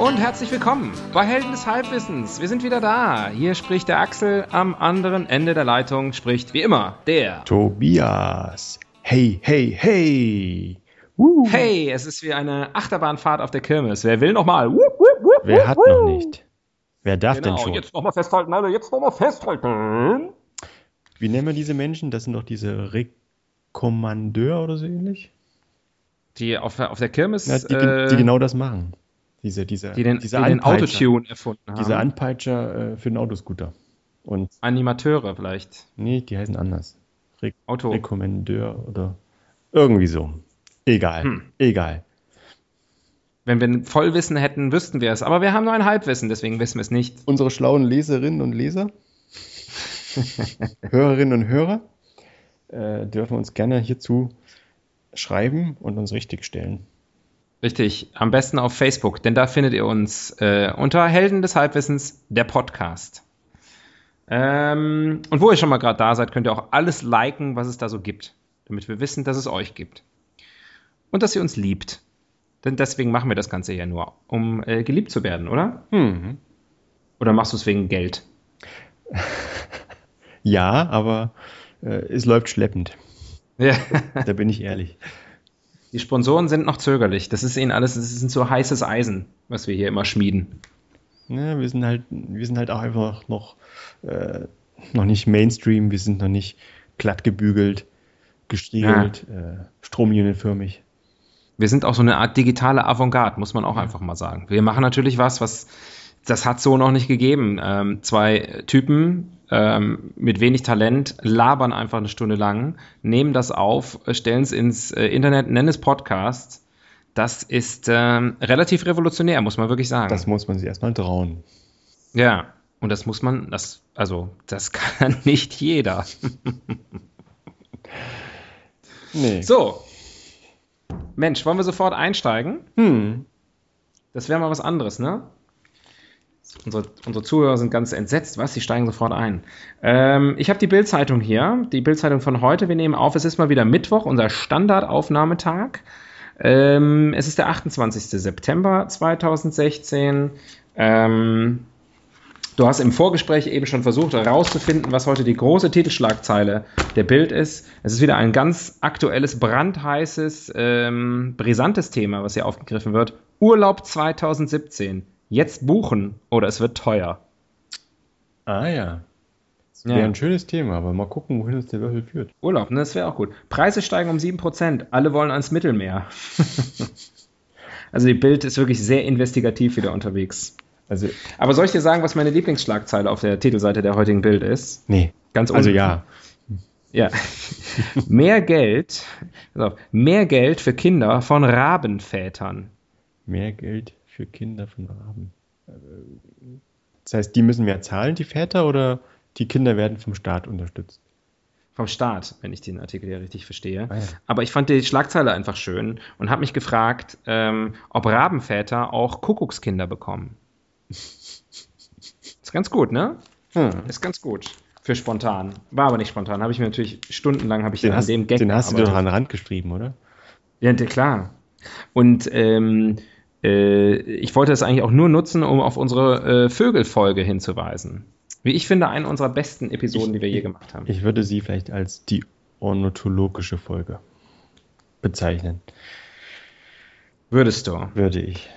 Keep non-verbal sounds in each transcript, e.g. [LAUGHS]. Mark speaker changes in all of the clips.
Speaker 1: Und herzlich willkommen bei Helden des Halbwissens. Wir sind wieder da. Hier spricht der Axel, am anderen Ende der Leitung spricht wie immer der
Speaker 2: Tobias. Hey, hey, hey.
Speaker 1: Woo. Hey, es ist wie eine Achterbahnfahrt auf der Kirmes. Wer will nochmal?
Speaker 2: Wer hat noch nicht? Wer darf
Speaker 1: genau,
Speaker 2: denn schon?
Speaker 1: jetzt nochmal festhalten, alle, jetzt nochmal festhalten.
Speaker 2: Wie nennen wir diese Menschen? Das sind doch diese Rekommandeur oder so ähnlich?
Speaker 1: Die auf, auf der Kirmes.
Speaker 2: Ja, die,
Speaker 1: äh,
Speaker 2: die genau das machen. Diese, diese,
Speaker 1: die den,
Speaker 2: diese
Speaker 1: die den. Autotune erfunden haben.
Speaker 2: Diese Anpeitscher äh, für den Autoscooter. Und
Speaker 1: Animateure vielleicht.
Speaker 2: nee, die heißen anders. Re
Speaker 1: Auto.
Speaker 2: Rekommandeur oder irgendwie so. Egal.
Speaker 1: Hm.
Speaker 2: Egal.
Speaker 1: Wenn wir ein Vollwissen hätten, wüssten wir es. Aber wir haben nur ein Halbwissen, deswegen wissen wir es nicht.
Speaker 2: Unsere schlauen Leserinnen und Leser, [LAUGHS] Hörerinnen und Hörer, äh, dürfen uns gerne hierzu schreiben und uns richtigstellen.
Speaker 1: Richtig, am besten auf Facebook, denn da findet ihr uns äh, unter Helden des Halbwissens, der Podcast. Ähm, und wo ihr schon mal gerade da seid, könnt ihr auch alles liken, was es da so gibt, damit wir wissen, dass es euch gibt. Und dass ihr uns liebt. Denn deswegen machen wir das Ganze ja nur, um äh, geliebt zu werden, oder?
Speaker 2: Mhm.
Speaker 1: Oder machst du es wegen Geld? [LAUGHS]
Speaker 2: Ja, aber äh, es läuft schleppend.
Speaker 1: Ja.
Speaker 2: Da bin ich ehrlich.
Speaker 1: Die Sponsoren sind noch zögerlich. Das ist ihnen alles, das ist so heißes Eisen, was wir hier immer schmieden.
Speaker 2: Ja, wir sind halt, wir sind halt auch einfach noch, äh, noch nicht Mainstream, wir sind noch nicht glatt gebügelt, gestriegelt, äh, stromlinienförmig.
Speaker 1: Wir sind auch so eine Art digitale Avantgarde, muss man auch einfach mal sagen. Wir machen natürlich was, was das hat so noch nicht gegeben. Ähm, zwei Typen ähm, mit wenig Talent labern einfach eine Stunde lang, nehmen das auf, stellen es ins äh, Internet, nennen es Podcast. Das ist ähm, relativ revolutionär, muss man wirklich sagen.
Speaker 2: Das muss man sich erstmal trauen.
Speaker 1: ja, und das muss man, das, also, das [LAUGHS] kann nicht jeder.
Speaker 2: Nee.
Speaker 1: So. Mensch, wollen wir sofort einsteigen?
Speaker 2: Hm.
Speaker 1: Das wäre mal was anderes, ne? Unsere, unsere Zuhörer sind ganz entsetzt, was? Sie steigen sofort ein. Ähm, ich habe die Bild-Zeitung hier, die Bild-Zeitung von heute. Wir nehmen auf, es ist mal wieder Mittwoch, unser Standardaufnahmetag. Ähm, es ist der 28. September 2016. Ähm, du hast im Vorgespräch eben schon versucht herauszufinden, was heute die große Titelschlagzeile der Bild ist. Es ist wieder ein ganz aktuelles, brandheißes, ähm, brisantes Thema, was hier aufgegriffen wird. Urlaub 2017. Jetzt buchen oder es wird teuer.
Speaker 2: Ah ja. Das
Speaker 1: Ja.
Speaker 2: wäre ein schönes Thema, aber mal gucken, wohin uns der Würfel führt.
Speaker 1: Urlaub, ne, das wäre auch gut. Preise steigen um 7%. Alle wollen ans Mittelmeer. [LAUGHS] also die Bild ist wirklich sehr investigativ wieder unterwegs.
Speaker 2: Also,
Speaker 1: Aber soll ich dir sagen, was meine Lieblingsschlagzeile auf der Titelseite der heutigen Bild ist?
Speaker 2: nee.
Speaker 1: Ganz
Speaker 2: Also
Speaker 1: unten.
Speaker 2: ja.
Speaker 1: Ja. [LAUGHS] mehr Geld, auf, mehr Geld für Kinder von Rabenvätern.
Speaker 2: Mehr Geld für Kinder von Raben. Das heißt, die müssen mehr zahlen, die Väter, oder die Kinder werden vom Staat unterstützt?
Speaker 1: Vom Staat, wenn ich den Artikel ja richtig verstehe.
Speaker 2: Ah ja.
Speaker 1: Aber ich fand die Schlagzeile einfach schön und habe mich gefragt, ähm, ob Rabenväter auch Kuckuckskinder bekommen. [LAUGHS] Ist ganz gut, ne?
Speaker 2: Hm.
Speaker 1: Ist ganz gut. Für spontan. War aber nicht spontan. Habe ich mir natürlich stundenlang habe ich
Speaker 2: Den
Speaker 1: an
Speaker 2: hast,
Speaker 1: dem Gag
Speaker 2: den hast du dir doch an den Rand geschrieben, oder?
Speaker 1: Ja, der- klar. Und ähm, äh, ich wollte das eigentlich auch nur nutzen, um auf unsere äh, Vögelfolge hinzuweisen. Wie ich finde, eine unserer besten Episoden, die wir je gemacht haben.
Speaker 2: Ich würde sie vielleicht als die ornithologische Folge bezeichnen.
Speaker 1: Würdest du?
Speaker 2: Würde ich.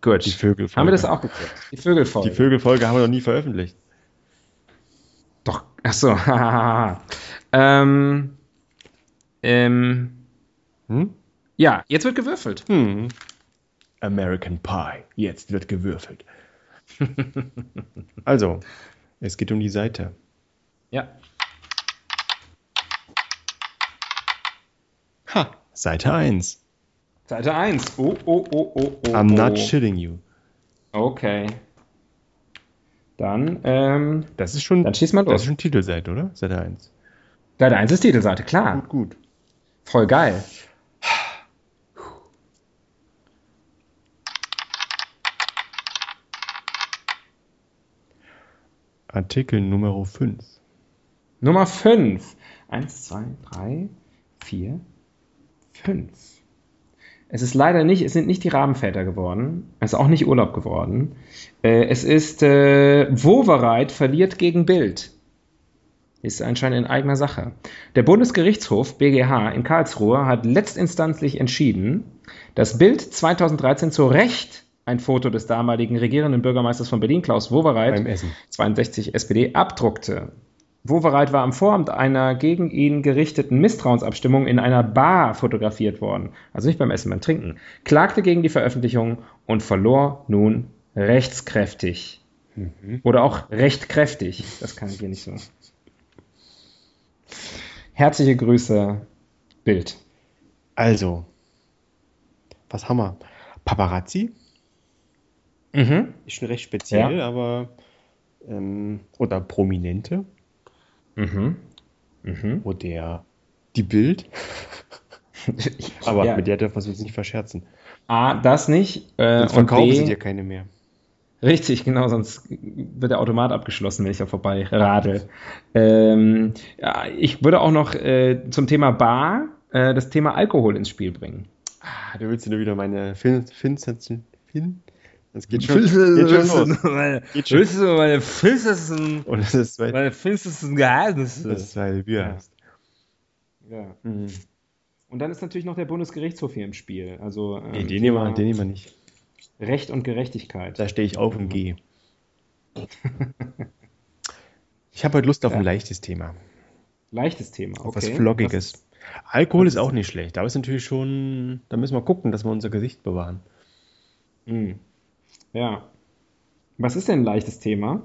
Speaker 1: Gut.
Speaker 2: Die Vögelfolge.
Speaker 1: Haben wir das auch geklärt? Die Vögelfolge.
Speaker 2: Die Vögelfolge haben wir noch nie veröffentlicht.
Speaker 1: Doch, ach so. [LAUGHS] ähm, ähm,
Speaker 2: Hm?
Speaker 1: ja, jetzt wird gewürfelt.
Speaker 2: Hm. American Pie. Jetzt wird gewürfelt. [LAUGHS] also, es geht um die Seite.
Speaker 1: Ja.
Speaker 2: Ha, Seite 1.
Speaker 1: Seite 1. Oh, oh, oh, oh, oh.
Speaker 2: I'm not
Speaker 1: oh.
Speaker 2: shitting you.
Speaker 1: Okay. Dann, ähm,
Speaker 2: Das ist schon,
Speaker 1: dann schieß mal
Speaker 2: das
Speaker 1: los.
Speaker 2: ist schon Titelseite, oder? Seite 1.
Speaker 1: Seite 1 ist Titelseite, klar.
Speaker 2: Gut, gut.
Speaker 1: Voll geil.
Speaker 2: Artikel Nummer 5.
Speaker 1: Nummer 5. 1, 2, 3, 4, 5. Es ist leider nicht, es sind nicht die Rabenväter geworden. Es ist auch nicht Urlaub geworden. Äh, es ist äh, Wovereit verliert gegen Bild. Ist anscheinend in eigener Sache. Der Bundesgerichtshof BGH in Karlsruhe hat letztinstanzlich entschieden, dass Bild 2013 zu Recht ein Foto des damaligen regierenden Bürgermeisters von Berlin, Klaus Wowereit,
Speaker 2: Beim Essen.
Speaker 1: 62 SPD, abdruckte. Wowereit war am Vorabend einer gegen ihn gerichteten Misstrauensabstimmung in einer Bar fotografiert worden, also nicht beim Essen, beim Trinken, klagte gegen die Veröffentlichung und verlor nun rechtskräftig. Oder auch recht kräftig. Das kann ich hier nicht so. Herzliche Grüße, Bild.
Speaker 2: Also, was haben wir? Paparazzi?
Speaker 1: Mhm.
Speaker 2: Ist schon recht speziell,
Speaker 1: Ja.
Speaker 2: aber. Ähm, oder Prominente.
Speaker 1: Mhm. Mhm.
Speaker 2: Oder die Bild. [LAUGHS] Aber
Speaker 1: ja.
Speaker 2: mit der dürfen wir uns nicht verscherzen.
Speaker 1: A, das nicht. Äh, und
Speaker 2: verkaufen
Speaker 1: B,
Speaker 2: sie dir keine mehr.
Speaker 1: Richtig, genau, sonst wird der Automat abgeschlossen, wenn ich da vorbei radel. Ähm, ja, ich würde auch noch äh, zum Thema Bar äh, das Thema Alkohol ins Spiel bringen.
Speaker 2: Ah, du willst dir nur wieder meine Fin Finsätzen. Fin? Das geht schon, geht schon los. [LAUGHS]
Speaker 1: Meine,
Speaker 2: Geht schon.
Speaker 1: du meine finstersten,
Speaker 2: Und das ist, weil,
Speaker 1: meine finstersten Geheimnisse?
Speaker 2: das ist, du Bier
Speaker 1: Ja. Ja.
Speaker 2: Mhm.
Speaker 1: Und dann ist natürlich noch der Bundesgerichtshof hier im Spiel. Also ähm,
Speaker 2: Nee, den nehmen wir,
Speaker 1: Thema
Speaker 2: den nehmen wir nicht.
Speaker 1: Recht und Gerechtigkeit.
Speaker 2: Da stehe ich auf und gehe. [LAUGHS] Ich habe heute Lust auf ein
Speaker 1: Ja.
Speaker 2: leichtes Thema.
Speaker 1: Leichtes Thema.
Speaker 2: Auf
Speaker 1: Okay.
Speaker 2: was Floggiges. Alkohol ist auch nicht schlecht, aber ist natürlich schon, da müssen wir gucken, dass wir unser Gesicht bewahren.
Speaker 1: Hm. Ja. Was ist denn ein leichtes Thema?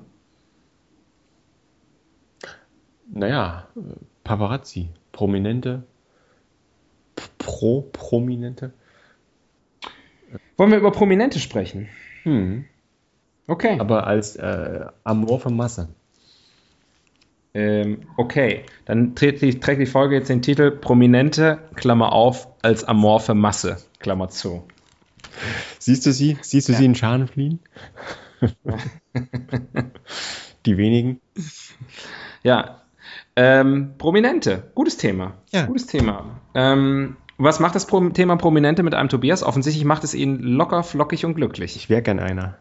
Speaker 2: Naja, Paparazzi, Prominente, Pro-Prominente.
Speaker 1: Wollen wir über Prominente sprechen?
Speaker 2: Hm.
Speaker 1: Okay.
Speaker 2: Aber als äh, amorphe Masse.
Speaker 1: Ähm, okay. Dann trägt die, trägt die Folge jetzt den Titel Prominente, Klammer auf, als amorphe Masse, Klammer zu.
Speaker 2: Siehst du sie? Siehst du sie in Scharen fliehen? [LAUGHS] Die wenigen.
Speaker 1: Ja. Ähm, Prominente, gutes Thema.
Speaker 2: Ja.
Speaker 1: Gutes Thema. Ähm, was macht das Pro Thema Prominente mit einem Tobias? Offensichtlich macht es ihn locker, flockig und glücklich.
Speaker 2: Ich wäre gern einer.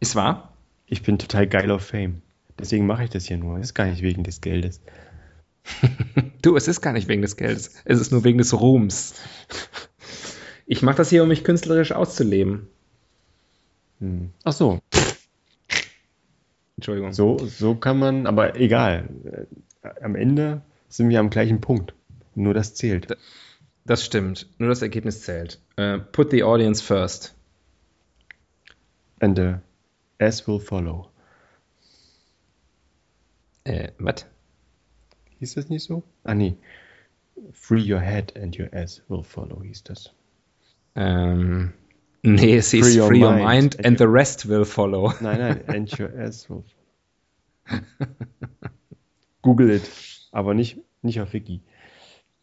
Speaker 1: Ist wahr?
Speaker 2: Ich bin total geil auf Fame. Deswegen mache ich das hier nur. Ist gar nicht wegen des Geldes.
Speaker 1: Du, es ist gar nicht wegen des Geldes. Es ist nur wegen des Ruhms. [LAUGHS] Ich mache das hier, um mich künstlerisch auszuleben.
Speaker 2: Hm. Ach so,
Speaker 1: Entschuldigung.
Speaker 2: so, so kann man, aber egal. Äh, Am Ende sind wir am gleichen Punkt. Nur das zählt.
Speaker 1: Das stimmt. Nur das Ergebnis zählt. Äh, put the audience first.
Speaker 2: And the S will follow.
Speaker 1: Äh, was?
Speaker 2: Hieß das nicht so? Ah, nee. Free your head and your S will follow, hieß das.
Speaker 1: Ähm, nee, es hieß
Speaker 2: Free your
Speaker 1: free your
Speaker 2: mind.
Speaker 1: mind and the rest will follow. [LAUGHS]
Speaker 2: Nein, nein, and your S will [LAUGHS] Google it. Aber nicht, nicht auf Wiki.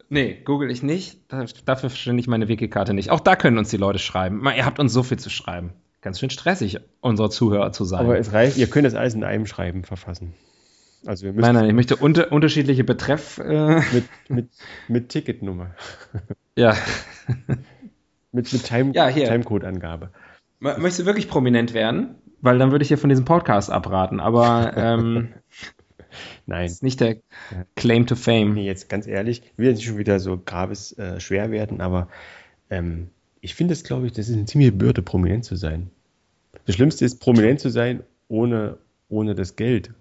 Speaker 1: Nee, google ich nicht. Da- Dafür verstehe ich meine Wikikarte nicht. Auch da können uns die Leute schreiben. Ihr habt uns so viel zu schreiben. Ganz schön stressig, unsere Zuhörer zu sein.
Speaker 2: Aber es reicht, ihr könnt das alles in einem Schreiben verfassen. Also wir müssen
Speaker 1: nein, nein, ich möchte unter, unterschiedliche Betreff. Äh,
Speaker 2: mit, mit, mit Ticketnummer. [LAUGHS]
Speaker 1: ja.
Speaker 2: Mit, mit Time,
Speaker 1: Ja.
Speaker 2: Timecode-Angabe.
Speaker 1: Möchtest du wirklich prominent werden? Weil dann würde ich dir von diesem Podcast abraten. Aber ähm, [LAUGHS]
Speaker 2: Nein.
Speaker 1: ist nicht der Claim to Fame.
Speaker 2: Nee, jetzt ganz ehrlich, ich will jetzt nicht schon wieder so grabes äh, schwer werden, aber ähm, ich finde es, glaube ich, das ist eine ziemliche Bürde, prominent zu sein. Das Schlimmste ist, prominent zu sein, ohne, ohne das Geld.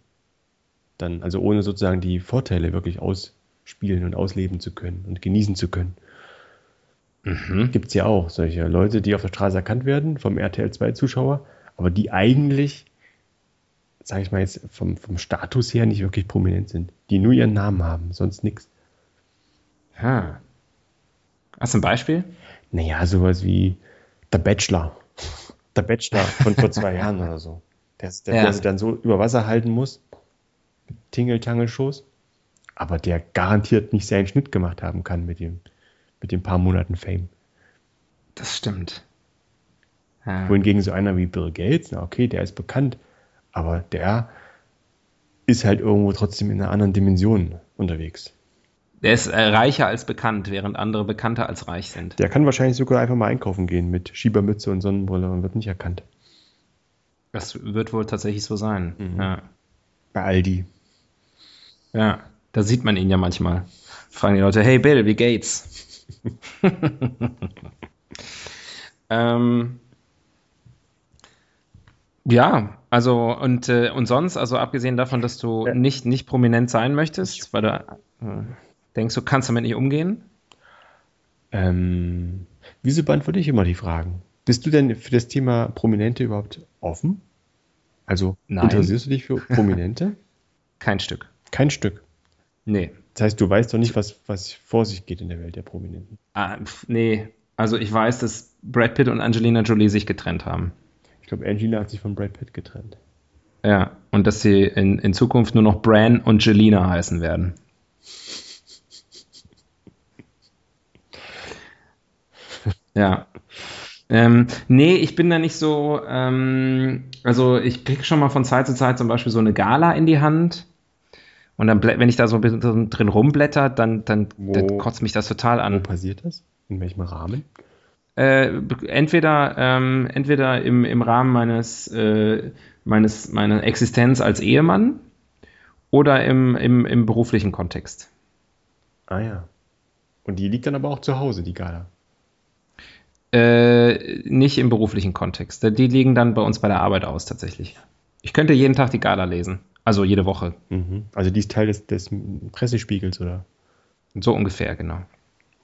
Speaker 2: Dann, also ohne sozusagen die Vorteile wirklich ausspielen und ausleben zu können und genießen zu können.
Speaker 1: Mhm.
Speaker 2: Gibt es ja auch solche Leute, die auf der Straße erkannt werden vom RTL 2-Zuschauer, aber die eigentlich, sage ich mal jetzt, vom, vom Status her nicht wirklich prominent sind. Die nur ihren Namen haben, sonst nichts.
Speaker 1: Ha. Hast du ein Beispiel?
Speaker 2: Naja, sowas wie The Bachelor. Der Bachelor von vor zwei [LAUGHS] Jahren oder so. Der, der,
Speaker 1: Ja.
Speaker 2: der sich dann so über Wasser halten muss. Mit Tingle-Tangel-Shows. Aber der garantiert nicht seinen Schnitt gemacht haben kann mit dem, mit den paar Monaten Fame.
Speaker 1: Das stimmt. Ja.
Speaker 2: Wohingegen so einer wie Bill Gates, na okay, der ist bekannt, aber der ist halt irgendwo trotzdem in einer anderen Dimension unterwegs.
Speaker 1: Der ist äh, reicher als bekannt, während andere bekannter als reich sind.
Speaker 2: Der kann wahrscheinlich sogar einfach mal einkaufen gehen mit Schiebermütze und Sonnenbrille und wird nicht erkannt.
Speaker 1: Das wird wohl tatsächlich so sein.
Speaker 2: Mhm.
Speaker 1: Ja.
Speaker 2: Bei Aldi.
Speaker 1: ja, da sieht man ihn ja manchmal. Fragen die Leute, hey Bill, wie geht's? [LAUGHS] ähm, ja, also und, äh, und sonst, also abgesehen davon, dass du
Speaker 2: Ja.
Speaker 1: nicht, nicht prominent sein möchtest, weil du äh, denkst, du kannst damit nicht umgehen.
Speaker 2: Ähm, wieso beantworte ich immer die Fragen? Bist du denn für das Thema Prominente überhaupt offen? Also
Speaker 1: Nein.
Speaker 2: interessierst du dich für Prominente? [LAUGHS]
Speaker 1: Kein Stück.
Speaker 2: Kein Stück.
Speaker 1: Nee.
Speaker 2: Das heißt, du weißt doch nicht, was, was vor sich geht in der Welt der Prominenten.
Speaker 1: Ah, nee. Also ich weiß, dass Brad Pitt und Angelina Jolie sich getrennt haben.
Speaker 2: Ich glaube, Angelina hat sich von Brad Pitt getrennt.
Speaker 1: Ja, und dass sie in, in Zukunft nur noch Bran und Jelena heißen werden. Ja. Ähm, nee, ich bin da nicht so, ähm, also ich krieg schon mal von Zeit zu Zeit zum Beispiel so eine Gala in die Hand. Und dann, wenn ich da so ein bisschen drin rumblätter, dann, dann, dann
Speaker 2: Wo-
Speaker 1: kotzt mich das total
Speaker 2: Wo
Speaker 1: an.
Speaker 2: passiert das? In welchem Rahmen?
Speaker 1: Äh, entweder ähm, entweder im, im Rahmen meines, äh, meines, meiner Existenz als Ehemann oder im, im, im beruflichen Kontext.
Speaker 2: Ah ja. Und die liegt dann aber auch zu Hause, die Gala.
Speaker 1: Äh, nicht im beruflichen Kontext. Die liegen dann bei uns bei der Arbeit aus tatsächlich. Ich könnte jeden Tag die Gala lesen. Also jede Woche.
Speaker 2: Mhm. Also die ist Teil des, des Pressespiegels, oder?
Speaker 1: So ungefähr, genau.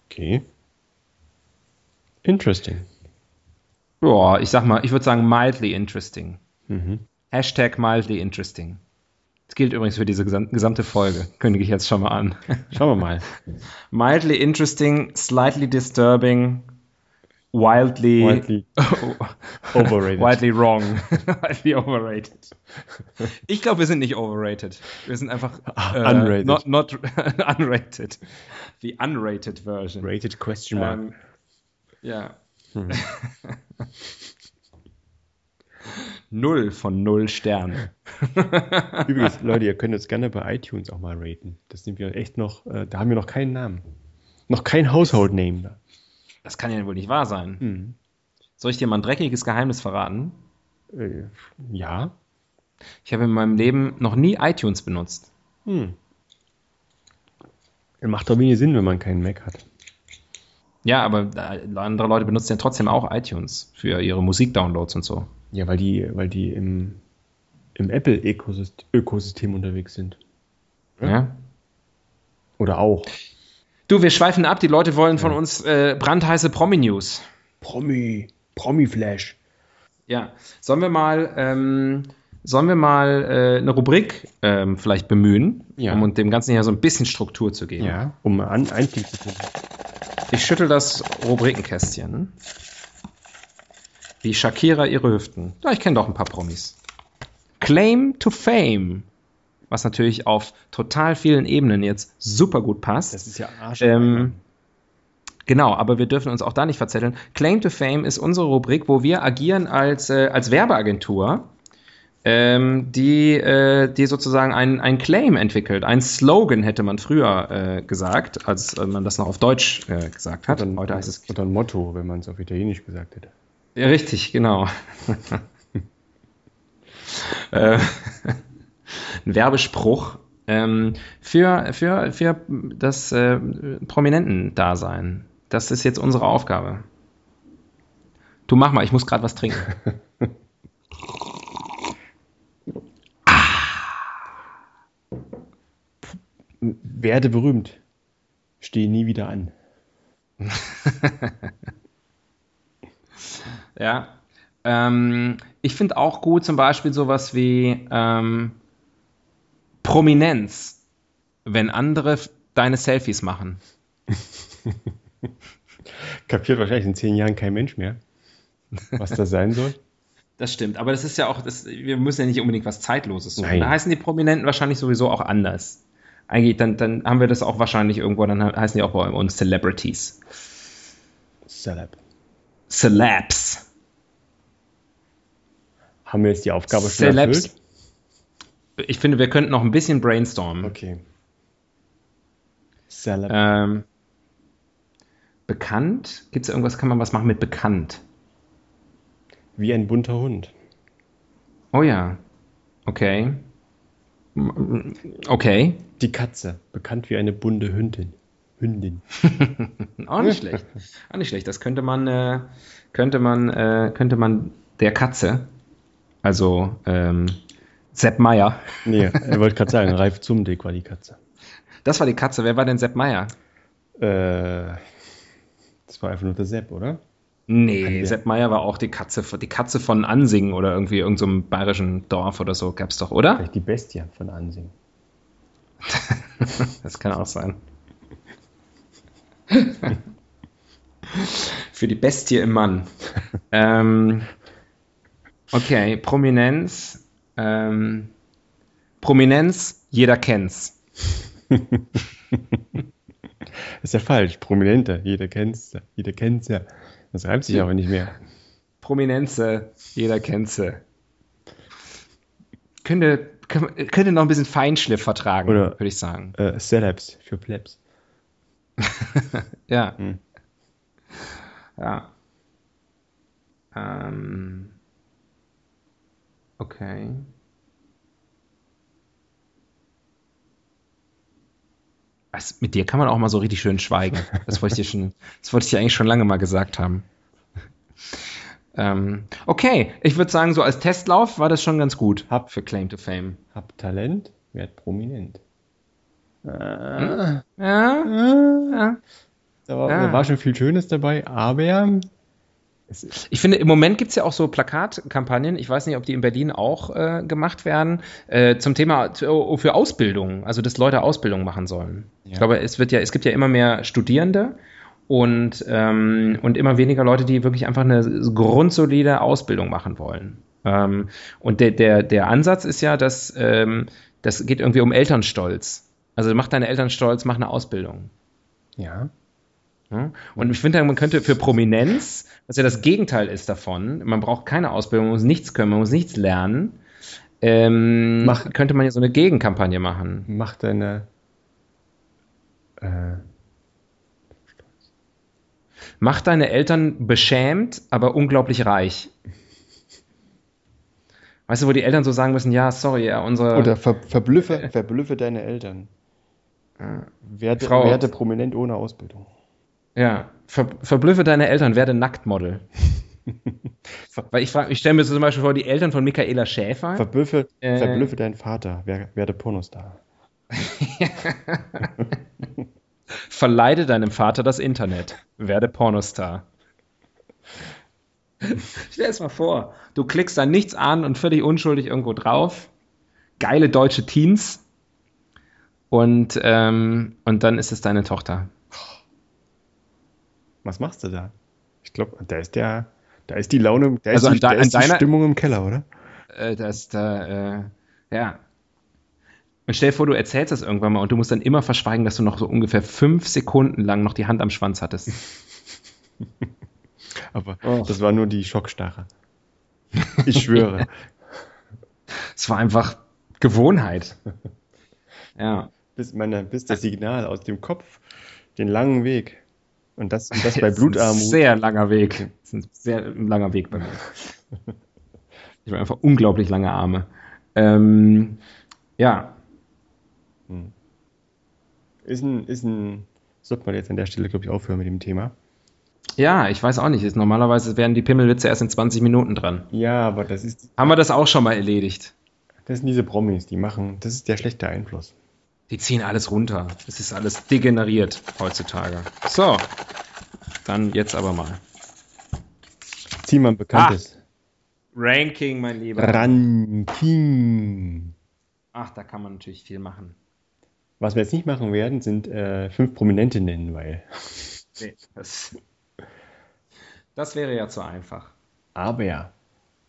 Speaker 2: Okay. Interesting.
Speaker 1: Ja, ich sag mal, ich würde sagen mildly interesting.
Speaker 2: Mhm.
Speaker 1: Hashtag mildly interesting. Das gilt übrigens für diese gesam- gesamte Folge. Kündige ich jetzt schon mal an.
Speaker 2: Schauen wir mal. [LAUGHS]
Speaker 1: Mildly interesting, slightly disturbing, wildly,
Speaker 2: Wildly [LAUGHS] overrated.
Speaker 1: wildly wrong, [LAUGHS] wildly overrated. Ich glaube, wir sind nicht overrated. Wir sind einfach äh,
Speaker 2: unrated.
Speaker 1: Not, not [LAUGHS] unrated. The unrated version.
Speaker 2: Rated question mark.
Speaker 1: Ähm, ja. null von null Sternen.
Speaker 2: Übrigens, Leute, ihr könnt uns gerne bei iTunes auch mal raten. Das sind wir echt noch, äh, da haben wir noch keinen Namen. Noch kein Household-Name.
Speaker 1: Das kann ja wohl nicht wahr sein.
Speaker 2: Mhm.
Speaker 1: Soll ich dir mal ein dreckiges Geheimnis verraten?
Speaker 2: Äh, ja.
Speaker 1: Ich habe in meinem Leben noch nie iTunes benutzt.
Speaker 2: Hm. Macht doch wenig Sinn, wenn man keinen Mac hat.
Speaker 1: Ja, aber andere Leute benutzen ja trotzdem auch iTunes für ihre Musikdownloads und so.
Speaker 2: Ja, weil die, weil die im, im Apple-Ökosystem Ökosystem unterwegs sind.
Speaker 1: Ja.
Speaker 2: Ja. Oder auch.
Speaker 1: Du, wir schweifen ab. Die Leute wollen von uns äh, brandheiße Promi-News.
Speaker 2: Promi, Promi-Flash.
Speaker 1: Ja. Sollen wir mal, ähm, sollen wir mal äh, eine Rubrik ähm, vielleicht bemühen,
Speaker 2: Ja.
Speaker 1: um dem Ganzen ja so ein bisschen Struktur zu geben?
Speaker 2: Ja, um einen Einstieg zu finden.
Speaker 1: Ich schüttel das Rubrikenkästchen. Wie Shakira ihre Hüften. Ja, ich kenne doch ein paar Promis. Claim to Fame. Was natürlich auf total vielen Ebenen jetzt super gut passt.
Speaker 2: Das ist ja Arsch.
Speaker 1: Ähm, genau, aber wir dürfen uns auch da nicht verzetteln. Claim to Fame ist unsere Rubrik, wo wir agieren als, äh, als Werbeagentur, ähm, die, äh, die sozusagen ein, ein Claim entwickelt. Ein Slogan hätte man früher äh, gesagt, als äh, man das noch auf Deutsch äh, gesagt hat.
Speaker 2: Oder,
Speaker 1: Heute heißt es
Speaker 2: oder ein Motto, wenn man es auf Italienisch gesagt hätte.
Speaker 1: ja, richtig, genau. [LAUGHS] ein Werbespruch ähm, für, für, für das äh, Prominenten-Dasein. Das ist jetzt unsere Aufgabe. Du mach mal, ich muss gerade was trinken.
Speaker 2: Werde berühmt. Stehe nie wieder an. [LAUGHS]
Speaker 1: Ja. Ähm, ich finde auch gut zum Beispiel sowas wie ähm, Prominenz, wenn andere deine Selfies machen. [LAUGHS]
Speaker 2: kapiert wahrscheinlich in zehn Jahren kein Mensch mehr, was das sein soll. [LAUGHS]
Speaker 1: Das stimmt, aber das ist ja auch, das, wir müssen ja nicht unbedingt was Zeitloses suchen.
Speaker 2: Nein.
Speaker 1: Da heißen die Prominenten wahrscheinlich sowieso auch anders. Eigentlich, dann, dann haben wir das auch wahrscheinlich irgendwo, dann heißen die auch bei uns Celebrities.
Speaker 2: Celeb.
Speaker 1: Celebs.
Speaker 2: Haben wir jetzt die Aufgabe schon
Speaker 1: Celebs.
Speaker 2: erfüllt?
Speaker 1: Ich finde, wir könnten noch ein bisschen brainstormen.
Speaker 2: Okay. Celeb.
Speaker 1: Ähm, bekannt? Gibt es irgendwas, kann man was machen mit bekannt?
Speaker 2: Wie ein bunter Hund.
Speaker 1: Oh ja. Okay. Okay.
Speaker 2: Die Katze. Bekannt wie eine bunte Hündin. Hündin. [LAUGHS]
Speaker 1: Auch nicht schlecht. Auch nicht schlecht. Das könnte man, äh, könnte man, äh, könnte man der Katze, also ähm, Sepp Meier,
Speaker 2: Nee, er wollte gerade sagen, Ralf Zumdick war die Katze.
Speaker 1: das war die Katze. Wer war denn Sepp Meier?
Speaker 2: Äh, das war einfach nur der Sepp, oder?
Speaker 1: Nee,
Speaker 2: Ja.
Speaker 1: Sepp Meier war auch die Katze, die Katze von Ansingen oder irgendwie irgendeinem so bayerischen Dorf oder so. Gab's doch, oder?
Speaker 2: Vielleicht die Bestie von Ansing. [LAUGHS]
Speaker 1: Das kann auch sein. [LAUGHS] Für die Bestie im Mann. ähm, okay, Prominenz. Ähm, Prominenz, jeder kennt's. [LAUGHS]
Speaker 2: Ist ja falsch. Prominenter. Jeder kennt's. Jeder kennt's ja. Das reimt sich aber nicht mehr.
Speaker 1: Prominenze, jeder kennt's. Könnte, könnte noch ein bisschen Feinschliff vertragen,
Speaker 2: Oder-
Speaker 1: würde ich sagen.
Speaker 2: Äh, Celebs für Plebs. [LAUGHS]
Speaker 1: Ja.
Speaker 2: Hm.
Speaker 1: Ja. Ähm. Okay. Was, mit dir kann man auch mal so richtig schön schweigen. Das wollte ich dir schon, [LAUGHS] das wollte ich dir eigentlich schon lange mal gesagt haben. Ähm, okay, ich würde sagen, so als Testlauf war das schon ganz gut
Speaker 2: Hab-
Speaker 1: für Claim to Fame.
Speaker 2: Hab Talent, werd prominent. Ah,
Speaker 1: Ja, ja.
Speaker 2: da, war,
Speaker 1: Ja.
Speaker 2: da war schon viel Schönes dabei, aber
Speaker 1: Ich finde, im Moment gibt es ja auch so Plakatkampagnen, ich weiß nicht, ob die in Berlin auch äh, gemacht werden, äh, zum Thema zu- für Ausbildung, also dass Leute Ausbildung machen sollen.
Speaker 2: Ja.
Speaker 1: Ich glaube, es wird ja, es gibt ja immer mehr Studierende und, ähm, und immer weniger Leute, die wirklich einfach eine grundsolide Ausbildung machen wollen. Ähm, und der, der, der Ansatz ist ja, dass ähm, das geht irgendwie um Elternstolz. Also mach deine Eltern stolz, mach eine Ausbildung.
Speaker 2: Ja?
Speaker 1: Und ich finde, man könnte für Prominenz, was ja das Gegenteil ist davon, man braucht keine Ausbildung, man muss nichts können, man muss nichts lernen, ähm,
Speaker 2: Mach-
Speaker 1: könnte man ja so eine Gegenkampagne machen.
Speaker 2: mach deine äh,
Speaker 1: Mach deine Eltern beschämt, aber unglaublich reich. Weißt du, wo die Eltern so sagen müssen, ja, sorry, ja, unsere
Speaker 2: oder ver, verblüffe, verblüffe deine Eltern. Werde,
Speaker 1: Frau-
Speaker 2: werde prominent ohne Ausbildung.
Speaker 1: Ja, ver, verblüffe deine Eltern, werde Nacktmodel. [LAUGHS] Weil ich frage, ich stelle mir so zum Beispiel vor, die Eltern von Michaela Schäfer.
Speaker 2: Verblüffe,
Speaker 1: Äh.
Speaker 2: verblüffe deinen Vater, wer, werde Pornostar. [LAUGHS]
Speaker 1: Verleide deinem Vater das Internet. Werde Pornostar. Stell es mal vor, du klickst da nichts an und völlig unschuldig irgendwo drauf. Geile deutsche Teens. Und, ähm, und dann ist es deine Tochter.
Speaker 2: Was machst du da? Ich glaube, da ist der, da ist die Laune, da
Speaker 1: Also
Speaker 2: ist, die, da
Speaker 1: an
Speaker 2: ist die
Speaker 1: deiner-
Speaker 2: Stimmung im Keller, oder?
Speaker 1: Äh, das da, äh, ja. Und stell dir vor, du erzählst das irgendwann mal und du musst dann immer verschweigen, dass du noch so ungefähr fünf Sekunden lang noch die Hand am Schwanz hattest. [LAUGHS]
Speaker 2: Aber
Speaker 1: Oh.
Speaker 2: das war nur die Schockstarre. Ich schwöre. [LAUGHS]
Speaker 1: Es war einfach Gewohnheit. [LAUGHS] Ja.
Speaker 2: bis, meine, bis das Signal aus dem Kopf den langen Weg. Und das, und das [LAUGHS] bei Blutarmut.
Speaker 1: Ein sehr langer Weg. Das ist ein sehr langer Weg bei mir. Ich habe einfach unglaublich lange Arme. Ähm, ja,
Speaker 2: Ist ein, ist ein, sollte man jetzt an der Stelle, glaube ich, aufhören mit dem Thema.
Speaker 1: ja, ich weiß auch nicht. Ist, normalerweise werden die Pimmelwitze erst in 20 Minuten dran.
Speaker 2: Ja, aber das ist,
Speaker 1: Haben wir das auch schon mal erledigt?
Speaker 2: das sind diese Promis, die machen, das ist der schlechte Einfluss.
Speaker 1: Die ziehen alles runter. Es ist alles degeneriert heutzutage. So, dann jetzt aber mal.
Speaker 2: Zieh mal ein bekanntes.
Speaker 1: Ranking, mein Lieber.
Speaker 2: Ranking.
Speaker 1: Ach, da kann man natürlich viel machen.
Speaker 2: Was wir jetzt nicht machen werden, sind äh, fünf Prominente nennen, weil
Speaker 1: Nee, das, Das wäre ja zu einfach.
Speaker 2: Aber ja,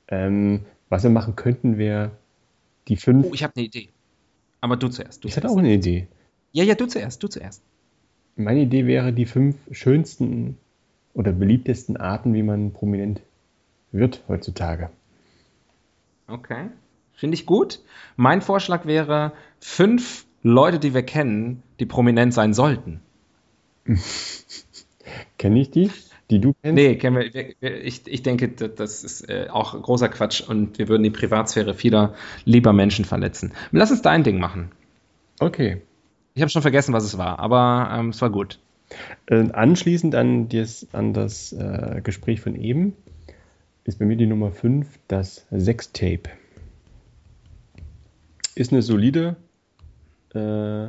Speaker 2: ähm, was wir machen könnten, wäre die fünf.
Speaker 1: Oh, ich habe eine Idee. Aber du zuerst. Du
Speaker 2: ich hatte auch eine Idee.
Speaker 1: Ja, ja, du zuerst, du zuerst.
Speaker 2: Meine Idee wäre die fünf schönsten oder beliebtesten Arten, wie man prominent wird heutzutage.
Speaker 1: Okay. Finde ich gut. Mein Vorschlag wäre fünf Leute, die wir kennen, die prominent sein sollten. [LAUGHS]
Speaker 2: Kenne ich die? Die du kennst?
Speaker 1: Nee, kennen wir, ich, ich denke, das ist äh, auch großer Quatsch und wir würden die Privatsphäre vieler lieber Menschen verletzen. Lass uns dein Ding machen.
Speaker 2: Okay.
Speaker 1: Ich habe schon vergessen, was es war, aber ähm, es war gut.
Speaker 2: Äh, anschließend an das, an das äh, Gespräch von eben ist bei mir die Nummer 5 das Sextape. Ist eine solide äh,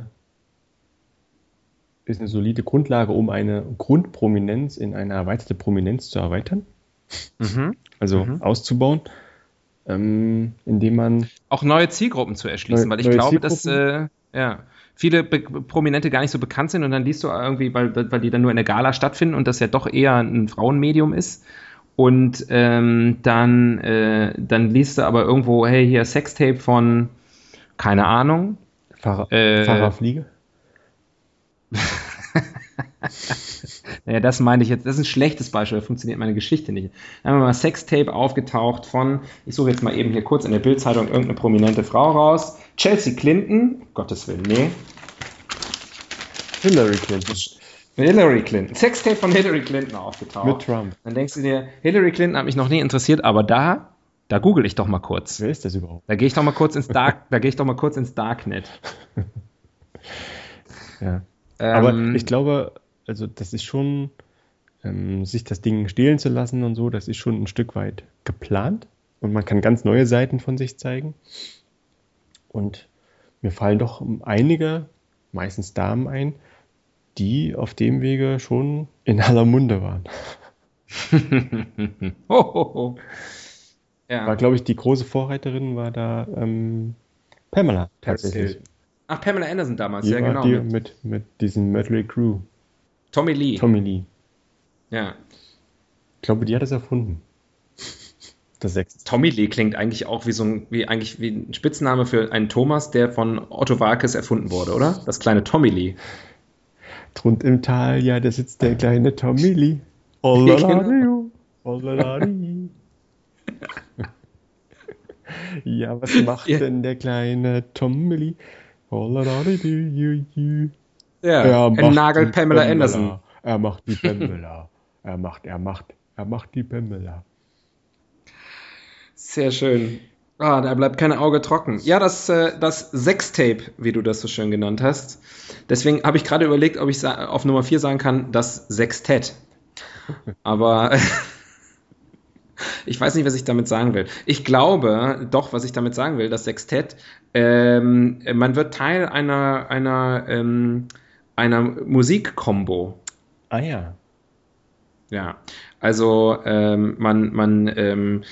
Speaker 2: ist eine solide Grundlage, um eine Grundprominenz in eine erweiterte Prominenz zu erweitern.
Speaker 1: Mhm.
Speaker 2: Also
Speaker 1: Mhm.
Speaker 2: auszubauen, ähm, indem man
Speaker 1: Auch neue Zielgruppen zu erschließen, weil ich glaube, dass äh, ja, viele Be Prominente gar nicht so bekannt sind und dann liest du irgendwie, weil, weil die dann nur in der Gala stattfinden und das ja doch eher ein Frauenmedium ist. Und ähm, dann, äh, dann liest du aber irgendwo, hey, hier Sextape von, keine Ahnung,
Speaker 2: Pfarrer,
Speaker 1: Äh,
Speaker 2: Pfarrer Fliege. [LAUGHS]
Speaker 1: Naja, das meine ich jetzt, das ist ein schlechtes Beispiel, da funktioniert meine Geschichte nicht. Da haben wir mal Sextape aufgetaucht von, ich suche jetzt mal eben hier kurz in der Bildzeitung irgendeine prominente Frau raus. Chelsea Clinton, Gottes Willen, nee.
Speaker 2: Hillary Clinton.
Speaker 1: Hillary Clinton. Sextape von Hillary Clinton aufgetaucht.
Speaker 2: Mit Trump.
Speaker 1: Dann denkst du dir, Hillary Clinton hat mich noch nie interessiert, aber da, da google ich doch mal kurz.
Speaker 2: Wer ist das überhaupt?
Speaker 1: Da gehe ich doch mal kurz ins [LAUGHS] Dark, da gehe ich doch mal kurz ins Darknet.
Speaker 2: Ja. Aber
Speaker 1: Ähm,
Speaker 2: ich glaube, also das ist schon, ähm, sich das Ding stehlen zu lassen und so, das ist schon ein Stück weit geplant. Und man kann ganz neue Seiten von sich zeigen. Und mir fallen doch einige, meistens Damen ein, die auf dem Wege schon in aller Munde waren. [LAUGHS]
Speaker 1: ho. Ja.
Speaker 2: War, glaube ich, die große Vorreiterin war da ähm, Pamela tatsächlich.
Speaker 1: Ach, Pamela Anderson damals, ja
Speaker 2: war
Speaker 1: genau.
Speaker 2: die
Speaker 1: mit
Speaker 2: mit, mit diesem Mötley Crew.
Speaker 1: Tommy Lee.
Speaker 2: Tommy Lee.
Speaker 1: Ja.
Speaker 2: Ich glaube, die hat es erfunden. [LAUGHS] Das sechste.
Speaker 1: Tommy Lee klingt eigentlich auch wie so ein, wie eigentlich wie ein Spitzname für einen Thomas, der von Otto Walkes erfunden wurde, oder? Das kleine Tommy Lee.
Speaker 2: Drund im Tal, ja, da sitzt der kleine Tommy Lee. [LAUGHS]
Speaker 1: Genau.
Speaker 2: Hollaladiu, hollaladi. [LAUGHS] Ja, was macht
Speaker 1: Ja.
Speaker 2: denn der kleine Tommy Lee?
Speaker 1: Ja,
Speaker 2: Er
Speaker 1: ein
Speaker 2: macht
Speaker 1: Nagel
Speaker 2: die
Speaker 1: Pamela Anderson.
Speaker 2: Er macht die Pamela. er macht, er macht, er macht die Pamela.
Speaker 1: Sehr schön. Ah, da bleibt kein Auge trocken. Ja, das, äh, das Sextape, wie du das so schön genannt hast. Deswegen habe ich gerade überlegt, ob ich auf Nummer 4 sagen kann, das Sextett. Aber [LAUGHS] ich weiß nicht, was ich damit sagen will. Ich glaube doch, was ich damit sagen will, das Sextett, ähm, man wird Teil einer, einer, ähm, einer Musikkombo.
Speaker 2: Ah ja.
Speaker 1: Ja, also ähm, man, man ähm,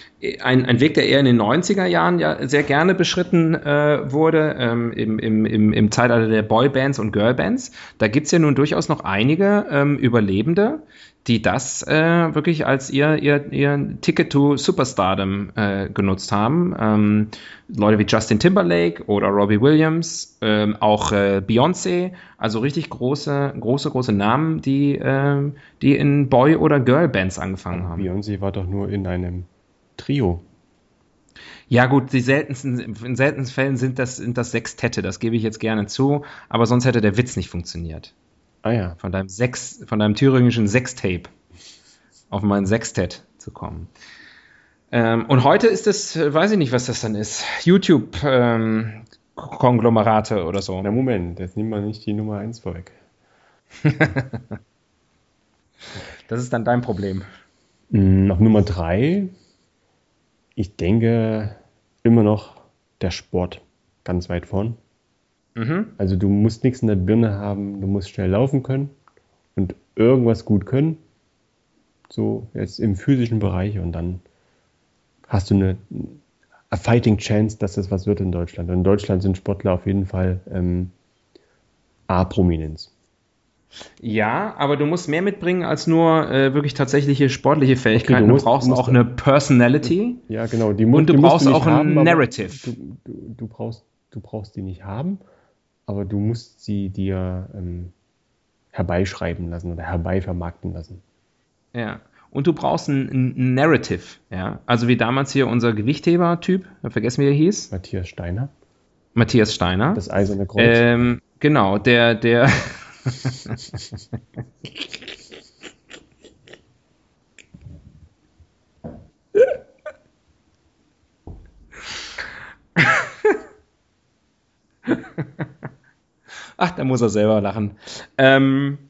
Speaker 1: ein, ein Weg, der eher in den 90er Jahren ja sehr gerne beschritten äh, wurde, ähm, im, im, im, im Zeitalter der Boybands und Girlbands. Da gibt's ja nun durchaus noch einige ähm, Überlebende, die das äh, wirklich als ihr, ihr, ihr Ticket to Superstardom äh, genutzt haben. Ähm, Leute wie Justin Timberlake oder Robbie Williams, ähm, auch äh, Beyoncé, also richtig große, große, große Namen, die, ähm, die in Boy- oder Girlbands angefangen haben.
Speaker 2: Beyoncé war doch nur in einem Trio.
Speaker 1: Ja, gut, die seltensten, in seltensten Fällen sind das, sind das Sextette, das gebe ich jetzt gerne zu, aber sonst hätte der Witz nicht funktioniert.
Speaker 2: Ah ja.
Speaker 1: Von deinem Sex, von deinem thüringischen Sextape auf mein Sextet zu kommen. Ähm, und heute ist es, weiß ich nicht, was das dann ist, YouTube-Konglomerate oder so.
Speaker 2: Na Moment, jetzt nehmen wir nicht die Nummer 1 vorweg. [LAUGHS]
Speaker 1: Das ist dann dein Problem.
Speaker 2: Mm, Auf Nummer 3, ich denke immer noch der Sport ganz weit vorn.
Speaker 1: Mhm.
Speaker 2: Also du musst nichts in der Birne haben, du musst schnell laufen können und irgendwas gut können. So jetzt im physischen Bereich und dann hast du eine a fighting chance, dass das was wird in Deutschland. Und in Deutschland sind Sportler auf jeden Fall ähm, A-Prominenz.
Speaker 1: Ja, aber du musst mehr mitbringen als nur äh, wirklich tatsächliche sportliche Fähigkeiten.
Speaker 2: du
Speaker 1: du,
Speaker 2: musst-
Speaker 1: brauchst
Speaker 2: musst-
Speaker 1: auch eine Personality
Speaker 2: Ja, genau. Die
Speaker 1: und du
Speaker 2: die
Speaker 1: brauchst auch ein
Speaker 2: haben,
Speaker 1: Narrative.
Speaker 2: Du, du, du, brauchst, du brauchst die nicht haben, aber du musst sie dir ähm, herbeischreiben lassen oder herbeivermarkten lassen.
Speaker 1: Ja. Und du brauchst ein, ein Narrative. Ja. Also wie damals hier unser Gewichtheber-Typ, vergessen wie er hieß,
Speaker 2: Matthias Steiner,
Speaker 1: Matthias Steiner.
Speaker 2: das Eiserne Kreuz.
Speaker 1: Ähm, genau, der, der. Ach, da muss er selber lachen. Ähm,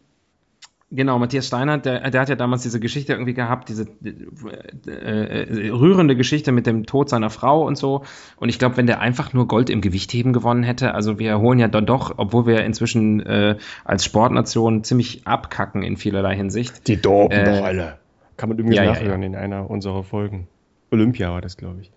Speaker 1: genau, Matthias Steiner, der, der hat ja damals diese Geschichte irgendwie gehabt, diese äh, äh, rührende Geschichte mit dem Tod seiner Frau und so. Und ich glaube, wenn der einfach nur Gold im Gewichtheben gewonnen hätte, also wir holen ja dann doch, obwohl wir inzwischen äh, als Sportnation ziemlich abkacken in vielerlei Hinsicht.
Speaker 2: die dopen
Speaker 1: äh,
Speaker 2: doch alle. Kann man übrigens
Speaker 1: ja, ja,
Speaker 2: nachhören in einer unserer Folgen. Olympia war das, glaube ich.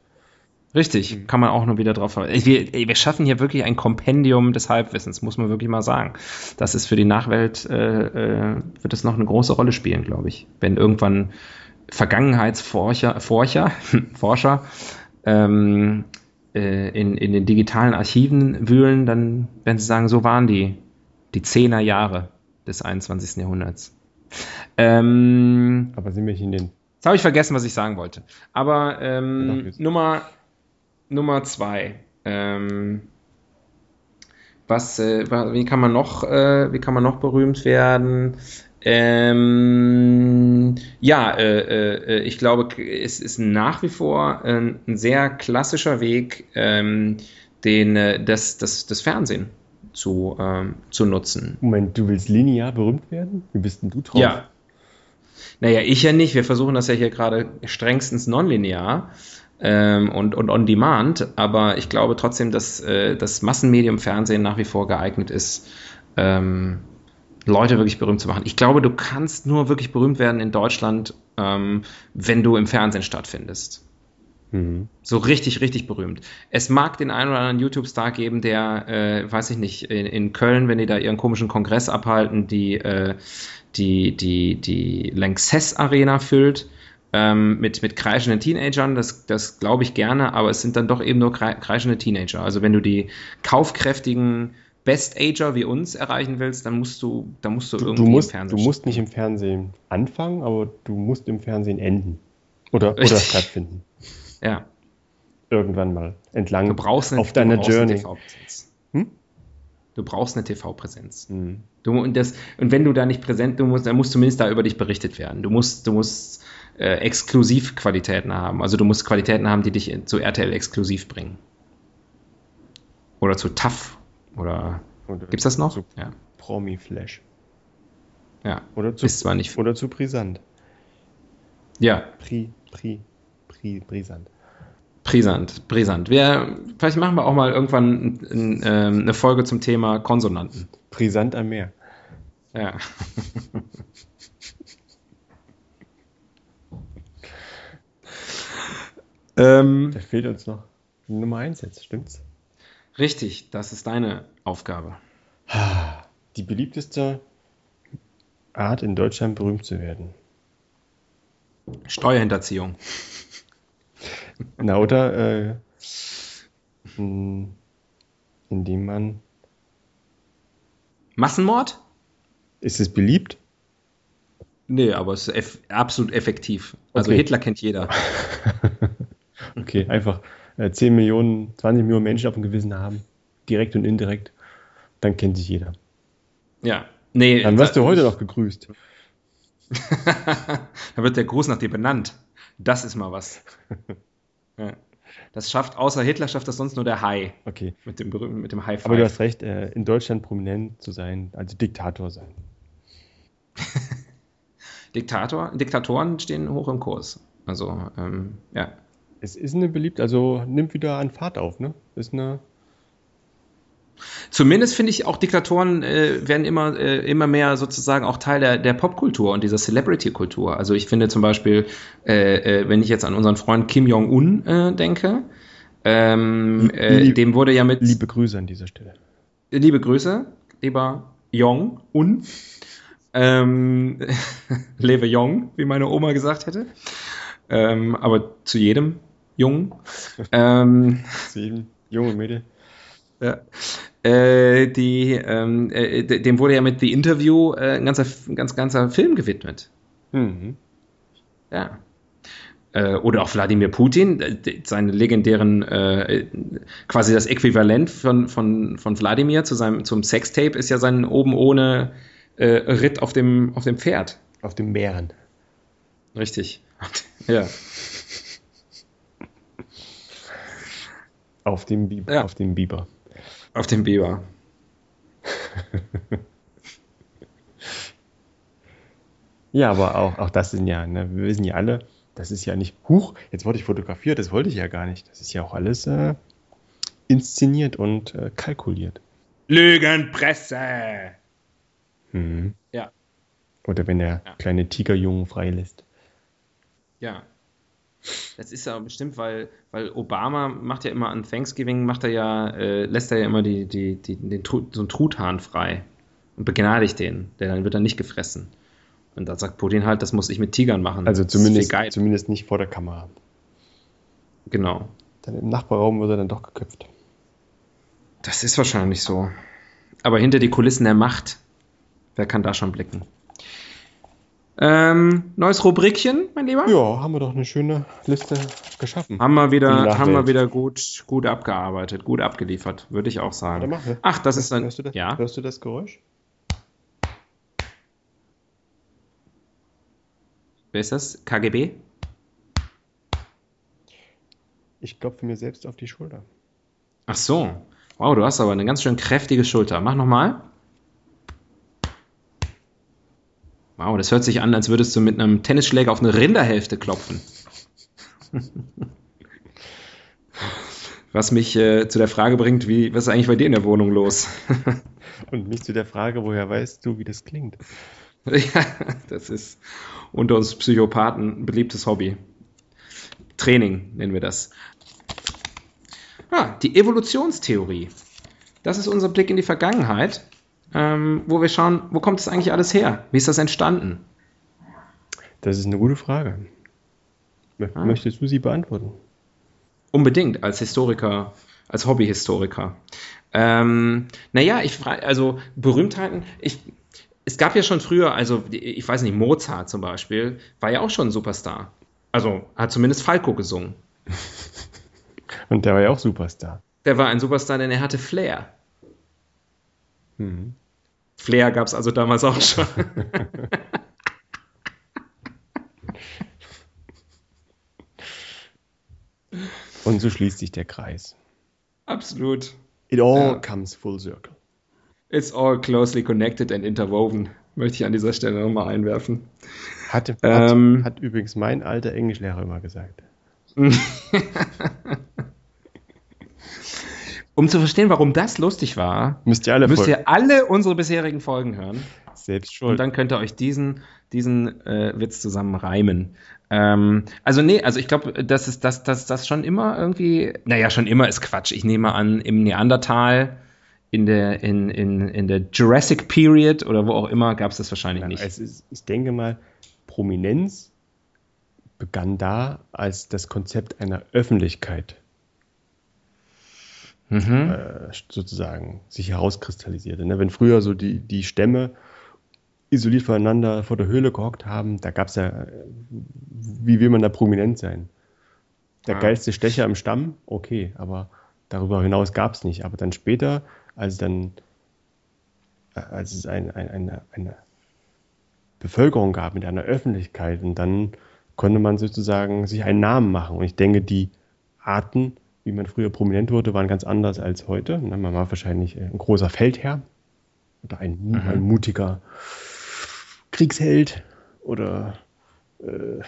Speaker 1: Richtig, kann man auch nur wieder drauf. Ey, Wir, wir schaffen hier wirklich ein Kompendium des Halbwissens, muss man wirklich mal sagen. Das ist für die Nachwelt, äh, äh, wird es noch eine große Rolle spielen, glaube ich. Wenn irgendwann Vergangenheitsforscher Forscher, [LAUGHS] Forscher ähm, äh, in, in den digitalen Archiven wühlen, dann werden sie sagen, so waren die, die Zehner Jahre des 21. Jahrhunderts. Ähm,
Speaker 2: Aber sind wir nicht in den.
Speaker 1: Jetzt habe ich vergessen, was ich sagen wollte. Aber ähm. Nummer, Nummer zwei. Ähm, was, äh, wie kann man noch, äh, wie kann man noch berühmt werden? Ähm, ja, äh, äh, ich glaube, es ist nach wie vor ein, ein sehr klassischer Weg, ähm, den, äh, das, das, das Fernsehen zu, ähm, zu nutzen.
Speaker 2: Moment, du willst linear berühmt werden? Wie bist denn du drauf?
Speaker 1: Ja. Naja, ich ja nicht. Wir versuchen das ja hier gerade strengstens nonlinear ähm, und, und on demand, aber ich glaube trotzdem, dass äh, das Massenmedium Fernsehen nach wie vor geeignet ist, ähm, Leute wirklich berühmt zu machen. Ich glaube, du kannst nur wirklich berühmt werden in Deutschland, ähm, wenn du im Fernsehen stattfindest.
Speaker 2: Mhm.
Speaker 1: So richtig, richtig berühmt. Es mag den einen oder anderen YouTube-Star geben, der, äh, weiß ich nicht, in, in Köln, wenn die da ihren komischen Kongress abhalten, die, äh, die, die, die Lanxess Arena füllt, ähm, mit, mit kreischenden Teenagern, das, das glaube ich gerne, aber es sind dann doch eben nur krei- kreischende Teenager. Also wenn du die kaufkräftigen Best-Ager wie uns erreichen willst, dann musst du, dann musst du
Speaker 2: Du,
Speaker 1: irgendwie
Speaker 2: du, musst,
Speaker 1: im Fernsehen
Speaker 2: du musst nicht im Fernsehen anfangen, aber du musst im Fernsehen enden. Oder, oder stattfinden. [LAUGHS]
Speaker 1: Ja,
Speaker 2: Irgendwann mal. Entlang
Speaker 1: du brauchst eine,
Speaker 2: auf deiner Journey.
Speaker 1: TV-Präsenz.
Speaker 2: Hm?
Speaker 1: Du brauchst eine TV-Präsenz.
Speaker 2: Mhm.
Speaker 1: Du, und, das, und wenn du da nicht präsent, du musst, dann muss zumindest da über dich berichtet werden. Du musst, du musst äh, Exklusivqualitäten haben. Also du musst Qualitäten haben, die dich zu RTL exklusiv bringen. Oder zu TAF. Oder
Speaker 2: Oder
Speaker 1: gibt's das noch?
Speaker 2: Zu
Speaker 1: Ja.
Speaker 2: Promi-Flash.
Speaker 1: Ja.
Speaker 2: Oder zu,
Speaker 1: Ist zwar nicht.
Speaker 2: oder zu brisant.
Speaker 1: Ja,
Speaker 2: Pri, pri, pri, brisant.
Speaker 1: brisant, brisant. Wir, vielleicht machen wir auch mal irgendwann ein, ein, ähm, eine Folge zum Thema Konsonanten.
Speaker 2: Brisant am Meer.
Speaker 1: Ja. [LAUGHS] ähm,
Speaker 2: Da fehlt uns noch Nummer 1 jetzt, stimmt's?
Speaker 1: richtig, das ist deine Aufgabe.
Speaker 2: Die beliebteste Art in Deutschland berühmt zu werden.
Speaker 1: Steuerhinterziehung. [LAUGHS]
Speaker 2: Na, oder äh, indem man.
Speaker 1: Massenmord?
Speaker 2: Ist es beliebt?
Speaker 1: Nee, aber es ist eff absolut effektiv. Also
Speaker 2: Okay.
Speaker 1: Hitler kennt jeder. [LAUGHS]
Speaker 2: Okay, einfach äh, 10 Millionen, 20 Millionen Menschen auf dem Gewissen haben. Direkt und indirekt. Dann kennt sich jeder.
Speaker 1: Ja. Nee,
Speaker 2: Dann wirst du
Speaker 1: da-
Speaker 2: heute noch gegrüßt. [LAUGHS]
Speaker 1: da wird der Gruß nach dir benannt. Das ist mal was. [LAUGHS] Ja. Das schafft, außer Hitler schafft das sonst nur der Hai.
Speaker 2: Okay.
Speaker 1: Mit dem berühmten, mit dem High
Speaker 2: Aber du
Speaker 1: Five.
Speaker 2: hast recht, äh, in Deutschland prominent zu sein, also Diktator sein. [LAUGHS]
Speaker 1: Diktator, Diktatoren stehen hoch im Kurs. Also, ähm, ja.
Speaker 2: Es ist eine beliebt, also nimmt wieder an Fahrt auf, ne? Ist eine.
Speaker 1: Zumindest finde ich auch Diktatoren äh, werden immer, äh, immer mehr sozusagen auch Teil der, der Popkultur und dieser Celebrity-Kultur. Also ich finde zum Beispiel, äh, äh, wenn ich jetzt an unseren Freund Kim Jong-un äh, denke, ähm, äh,
Speaker 2: Lieb-
Speaker 1: dem wurde ja mit
Speaker 2: Liebe Grüße an dieser Stelle.
Speaker 1: liebe Grüße, lieber Jong-un. Ähm, [LAUGHS] lebe jung, wie meine Oma gesagt hätte. Ähm, aber zu jedem Jungen. [LAUGHS] ähm,
Speaker 2: zu jedem jungen Mädel.
Speaker 1: Ja. Äh, die, ähm, äh, dem wurde ja mit The Interview äh, ein ganzer, ganz, ganzer Film gewidmet. Mhm. Ja. Äh, oder auch Wladimir Putin, äh, seine legendären, äh, quasi das Äquivalent von, von, von Wladimir zu seinem, zum Sextape ist ja sein oben ohne Ritt auf dem, auf dem Pferd.
Speaker 2: Auf dem Bären.
Speaker 1: Richtig. [LAUGHS] ja.
Speaker 2: Auf dem, Biber, ja. auf dem Biber.
Speaker 1: Auf dem Biber. [LAUGHS]
Speaker 2: ja, aber auch, auch das sind ja, ne, wir wissen ja alle, das ist ja nicht, huch, jetzt wurde ich fotografiert, das wollte ich ja gar nicht. Das ist ja auch alles äh, inszeniert und äh, kalkuliert.
Speaker 1: Lügenpresse! Mhm.
Speaker 2: Ja. Oder wenn er ja. kleine Tigerjungen freilässt.
Speaker 1: Ja. Das ist ja bestimmt, weil, weil Obama macht ja immer an Thanksgiving, macht er ja, äh, lässt er ja immer die, die, die, den, so einen Truthahn frei und begnadigt den. Der dann wird dann nicht gefressen. Und da sagt Putin halt, das muss ich mit Tigern machen.
Speaker 2: Also zumindest, zumindest nicht vor der Kamera.
Speaker 1: Genau.
Speaker 2: Dann im Nachbarraum wird er dann doch geköpft.
Speaker 1: Das ist wahrscheinlich so. Aber hinter die Kulissen der Macht, wer kann da schon blicken? Ähm, neues Rubrikchen, mein Lieber?
Speaker 2: Ja, haben wir doch eine schöne Liste geschaffen.
Speaker 1: Haben wir wieder, haben wir wieder gut, gut abgearbeitet, gut abgeliefert, würde ich auch sagen. Ach, das ist ein.
Speaker 2: Hörst du das, ja? hörst du das Geräusch?
Speaker 1: Wer ist das? KGB?
Speaker 2: Ich klopfe mir selbst auf die Schulter.
Speaker 1: Ach so. Wow, du hast aber eine ganz schön kräftige Schulter. Mach nochmal. Wow, das hört sich an, als würdest du mit einem Tennisschläger auf eine Rinderhälfte klopfen. was mich äh, zu der Frage bringt, wie, was ist eigentlich bei dir in der Wohnung los? [LAUGHS]
Speaker 2: Und mich zu der Frage, woher weißt du, wie das klingt?
Speaker 1: ja, das ist unter uns Psychopathen ein beliebtes Hobby. Training nennen wir das. Ah, die Evolutionstheorie. Das ist unser Blick in die Vergangenheit, ähm, wo wir schauen, wo kommt das eigentlich alles her? Wie ist das entstanden?
Speaker 2: Das ist eine gute Frage. Ah. Möchtest du sie beantworten?
Speaker 1: Unbedingt, als Historiker, als Hobbyhistoriker. Ähm, naja, ich frage, also Berühmtheiten, ich, es gab ja schon früher, also ich weiß nicht, Mozart zum Beispiel, war ja auch schon ein Superstar. Also hat zumindest Falco gesungen. [LAUGHS]
Speaker 2: Und der war ja auch Superstar.
Speaker 1: Der war ein Superstar, denn er hatte Flair. Mhm. Flair gab es also damals auch schon.
Speaker 2: Und so schließt sich der Kreis.
Speaker 1: Absolut.
Speaker 2: It all ja. comes full circle.
Speaker 1: It's all closely connected and interwoven, möchte ich an dieser Stelle nochmal einwerfen.
Speaker 2: Hat, ähm, hat, hat übrigens mein alter Englischlehrer immer gesagt. [LAUGHS]
Speaker 1: um zu verstehen, warum das lustig war, müsst ihr alle, müsst ihr alle unsere bisherigen Folgen hören.
Speaker 2: Selbst schon.
Speaker 1: Und dann könnt ihr euch diesen, diesen äh, Witz zusammen reimen. Ähm, also nee, also ich glaube, das ist das, das, das schon immer irgendwie, naja, schon immer ist Quatsch. Ich nehme an, im Neandertal in der, in, in, in der Jurassic Period oder wo auch immer gab es das wahrscheinlich nicht.
Speaker 2: Ist, ich denke mal, Prominenz begann da, als das Konzept einer Öffentlichkeit mhm. äh, sozusagen sich herauskristallisierte. Ne? Wenn früher so die, die Stämme isoliert voneinander vor der Höhle gehockt haben, da gab es ja, wie will man da prominent sein? Der ah. geilste Stecher im Stamm, okay, aber darüber hinaus gab es nicht. Aber dann später als dann, äh, als es ein, ein, eine, eine Bevölkerung gab mit einer Öffentlichkeit und dann konnte man sozusagen sich einen Namen machen. Und ich denke, die Arten, wie man früher prominent wurde, waren ganz anders als heute. Ne, man war wahrscheinlich ein großer Feldherr oder ein, mhm. ein mutiger Kriegsheld oder äh,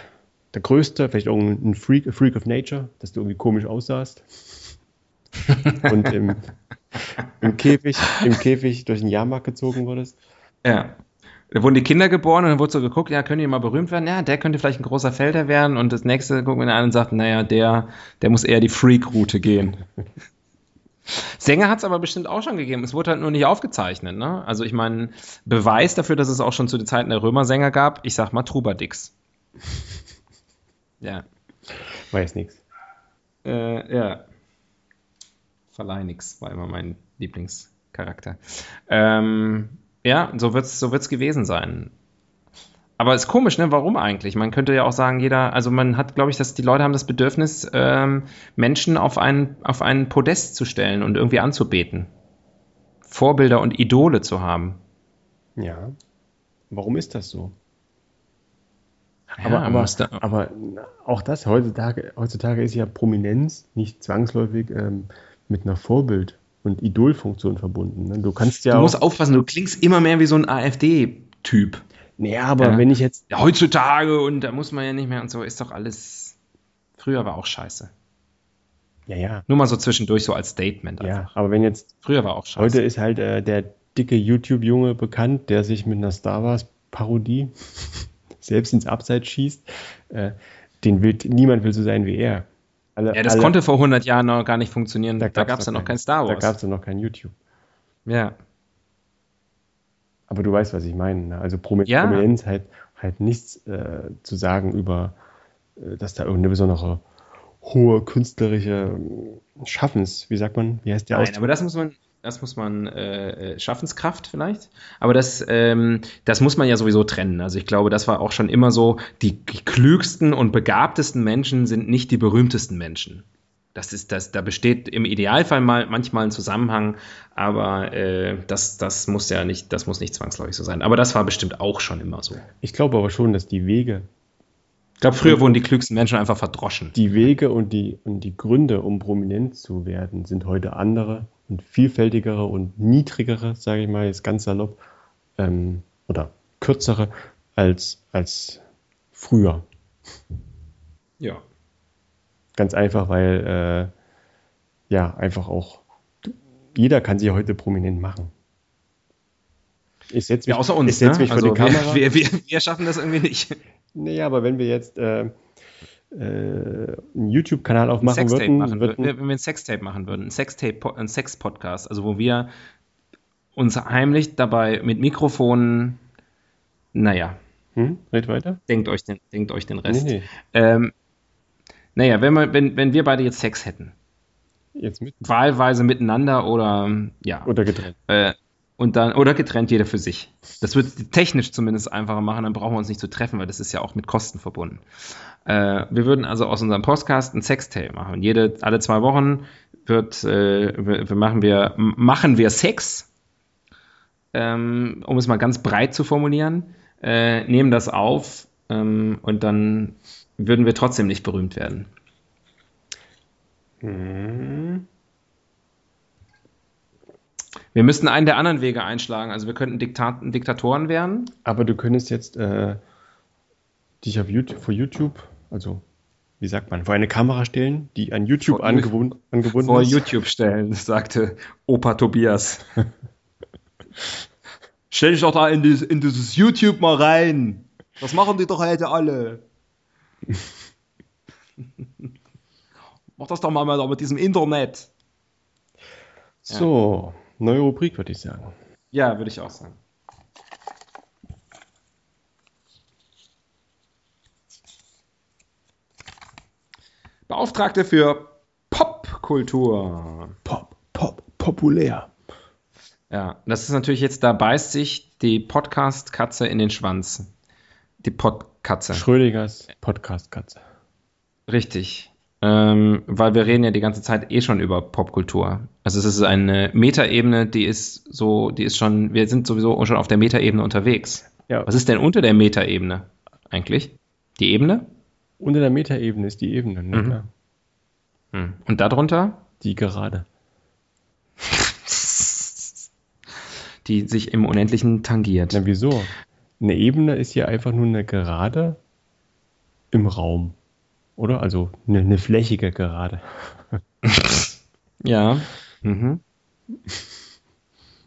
Speaker 2: der Größte, vielleicht irgendein Freak, Freak of Nature, dass du irgendwie komisch aussahst. [LAUGHS] und im, im, Käfig, im Käfig durch den Jahrmarkt gezogen wurdest.
Speaker 1: Ja. Da wurden die Kinder geboren und dann wurde so geguckt, ja, können die mal berühmt werden? Ja, der könnte vielleicht ein großer Felder werden und das nächste gucken wir an und sagt, naja, der, der muss eher die Freak-Route gehen. [LAUGHS] Sänger hat es aber bestimmt auch schon gegeben. Es wurde halt nur nicht aufgezeichnet. Ne? Also ich meine, Beweis dafür, dass es auch schon zu den Zeiten der Römer Sänger gab, ich sag mal Trubadix. ja.
Speaker 2: Weiß nichts.
Speaker 1: Äh, ja. Verleih nix war immer mein Lieblingscharakter. Ähm, ja, so wird's, so wird's gewesen sein. Aber ist komisch, ne? Warum eigentlich? Man könnte ja auch sagen, jeder, also man hat, glaube ich, dass die Leute haben das Bedürfnis, ähm, Menschen auf einen, auf einen Podest zu stellen und irgendwie anzubeten. Vorbilder und Idole zu haben.
Speaker 2: Ja. Warum ist das so?
Speaker 1: Ja,
Speaker 2: aber, aber, aber auch das, heutzutage, heutzutage ist ja Prominenz nicht zwangsläufig ähm, mit einer Vorbild- und Idolfunktion verbunden. Ne? Du kannst ja
Speaker 1: du musst aufpassen, du klingst immer mehr wie so ein AfD-Typ.
Speaker 2: Naja, aber
Speaker 1: Ja.
Speaker 2: wenn ich jetzt.
Speaker 1: Ja, heutzutage und da muss man ja nicht mehr und so, ist doch alles. Früher war auch scheiße.
Speaker 2: Ja, ja.
Speaker 1: Nur mal so zwischendurch, so als Statement.
Speaker 2: Ja,
Speaker 1: Einfach.
Speaker 2: aber wenn jetzt.
Speaker 1: Früher war auch scheiße.
Speaker 2: Heute ist halt äh, der dicke YouTube-Junge bekannt, der sich mit einer Star Wars-Parodie [LAUGHS] selbst ins Abseits schießt. Äh, den will, niemand will so sein wie er. Alle,
Speaker 1: ja, das
Speaker 2: alle-
Speaker 1: konnte vor 100 Jahren noch gar nicht funktionieren. Da, gab es ja noch
Speaker 2: kein-
Speaker 1: Star
Speaker 2: Da
Speaker 1: Wars.
Speaker 2: gab es ja noch kein YouTube.
Speaker 1: ja.
Speaker 2: Aber du weißt, was ich meine. Ne? Also Promi
Speaker 1: Ja.
Speaker 2: Prominenz halt, halt nichts äh, zu sagen über, äh, dass da irgendeine besondere hohe künstlerische äh, Schaffens, wie sagt man, wie heißt der
Speaker 1: Nein,
Speaker 2: Ausdruck?
Speaker 1: aber das muss man, das muss man äh, äh, Schaffenskraft vielleicht. Aber das, ähm, das muss man ja sowieso trennen. Also ich glaube, das war auch schon immer so. Die klügsten und begabtesten Menschen sind nicht die berühmtesten Menschen. Das ist das, da besteht im Idealfall mal manchmal ein Zusammenhang, aber äh, das, das muss ja nicht, das muss nicht zwangsläufig so sein. Aber das war bestimmt auch schon immer so.
Speaker 2: Ich glaube aber schon, dass die Wege,
Speaker 1: Ich glaube, früher wurden die klügsten Menschen einfach verdroschen.
Speaker 2: die Wege und die, und die Gründe, um prominent zu werden, sind heute andere vielfältigere und niedrigere, sage ich mal jetzt ganz salopp, ähm, oder kürzere als, als früher.
Speaker 1: Ja.
Speaker 2: Ganz einfach, weil äh, ja, einfach auch jeder kann sich heute prominent machen. Ich setze mich,
Speaker 1: Ja, außer uns.
Speaker 2: ich setz
Speaker 1: ne?
Speaker 2: mich
Speaker 1: also
Speaker 2: vor die Kamera.
Speaker 1: Wir, wir, wir, schaffen das irgendwie nicht.
Speaker 2: naja, aber wenn wir jetzt äh, einen YouTube-Kanal aufmachen
Speaker 1: Sextape
Speaker 2: würden,
Speaker 1: machen
Speaker 2: würden
Speaker 1: würden, wenn wir ein Sextape machen würden, ein Sextape, ein Sex-Podcast, also wo wir uns heimlich dabei mit Mikrofonen, naja,
Speaker 2: hm, red weiter.
Speaker 1: denkt euch den, denkt euch den Rest.
Speaker 2: Nee, nee,
Speaker 1: Ähm, naja, wenn, wir, wenn, wenn wir beide jetzt Sex hätten,
Speaker 2: jetzt mit
Speaker 1: wahlweise miteinander oder ja,
Speaker 2: oder getrennt.
Speaker 1: äh, und dann oder getrennt jeder für sich. Das wird technisch zumindest einfacher machen, dann brauchen wir uns nicht zu treffen, weil das ist ja auch mit Kosten verbunden. Äh, wir würden also aus unserem Podcast ein Sextape machen. Jede, alle zwei Wochen wird, äh, wir, machen wir, machen wir Sex, ähm, um es mal ganz breit zu formulieren, äh, nehmen das auf ähm, und dann würden wir trotzdem nicht berühmt werden.
Speaker 2: Hm.
Speaker 1: Wir müssten einen der anderen Wege einschlagen. Also wir könnten Diktat Diktatoren werden.
Speaker 2: Aber du könntest jetzt äh, dich auf YouTube, vor YouTube, also wie sagt man, vor eine Kamera stellen, die an YouTube
Speaker 1: Vor-
Speaker 2: angebunden, angebunden
Speaker 1: vor
Speaker 2: ist.
Speaker 1: YouTube stellen, [LAUGHS] sagte Opa Tobias. [LAUGHS] Stell dich doch da in, dies, in dieses YouTube mal rein. Das machen die doch heute alle. [LAUGHS] Mach das doch mal mal mit diesem Internet.
Speaker 2: So, neue Rubrik, würde ich sagen.
Speaker 1: Ja, würde ich auch sagen. Beauftragte für Popkultur.
Speaker 2: Pop, pop, populär.
Speaker 1: Ja, das ist natürlich jetzt, da beißt sich die Podcast-Katze in den Schwanz. Die Podkatze.
Speaker 2: Schrödingers Podcast-Katze.
Speaker 1: Richtig. Ähm, weil wir reden ja die ganze Zeit eh schon über Popkultur. Also es ist eine Metaebene, die ist so, die ist schon, wir sind sowieso schon auf der Metaebene unterwegs.
Speaker 2: Ja,
Speaker 1: Was ist denn unter der Metaebene eigentlich? Die Ebene?
Speaker 2: unter der Metaebene ist die Ebene, ne?
Speaker 1: Mhm.
Speaker 2: klar.
Speaker 1: Hm. Und darunter?
Speaker 2: Die gerade. [LAUGHS]
Speaker 1: Die sich im Unendlichen tangiert.
Speaker 2: Na, wieso? Eine Ebene ist ja einfach nur eine Gerade im Raum. Oder? Also eine, eine flächige Gerade. [LAUGHS]
Speaker 1: Ja. Mhm.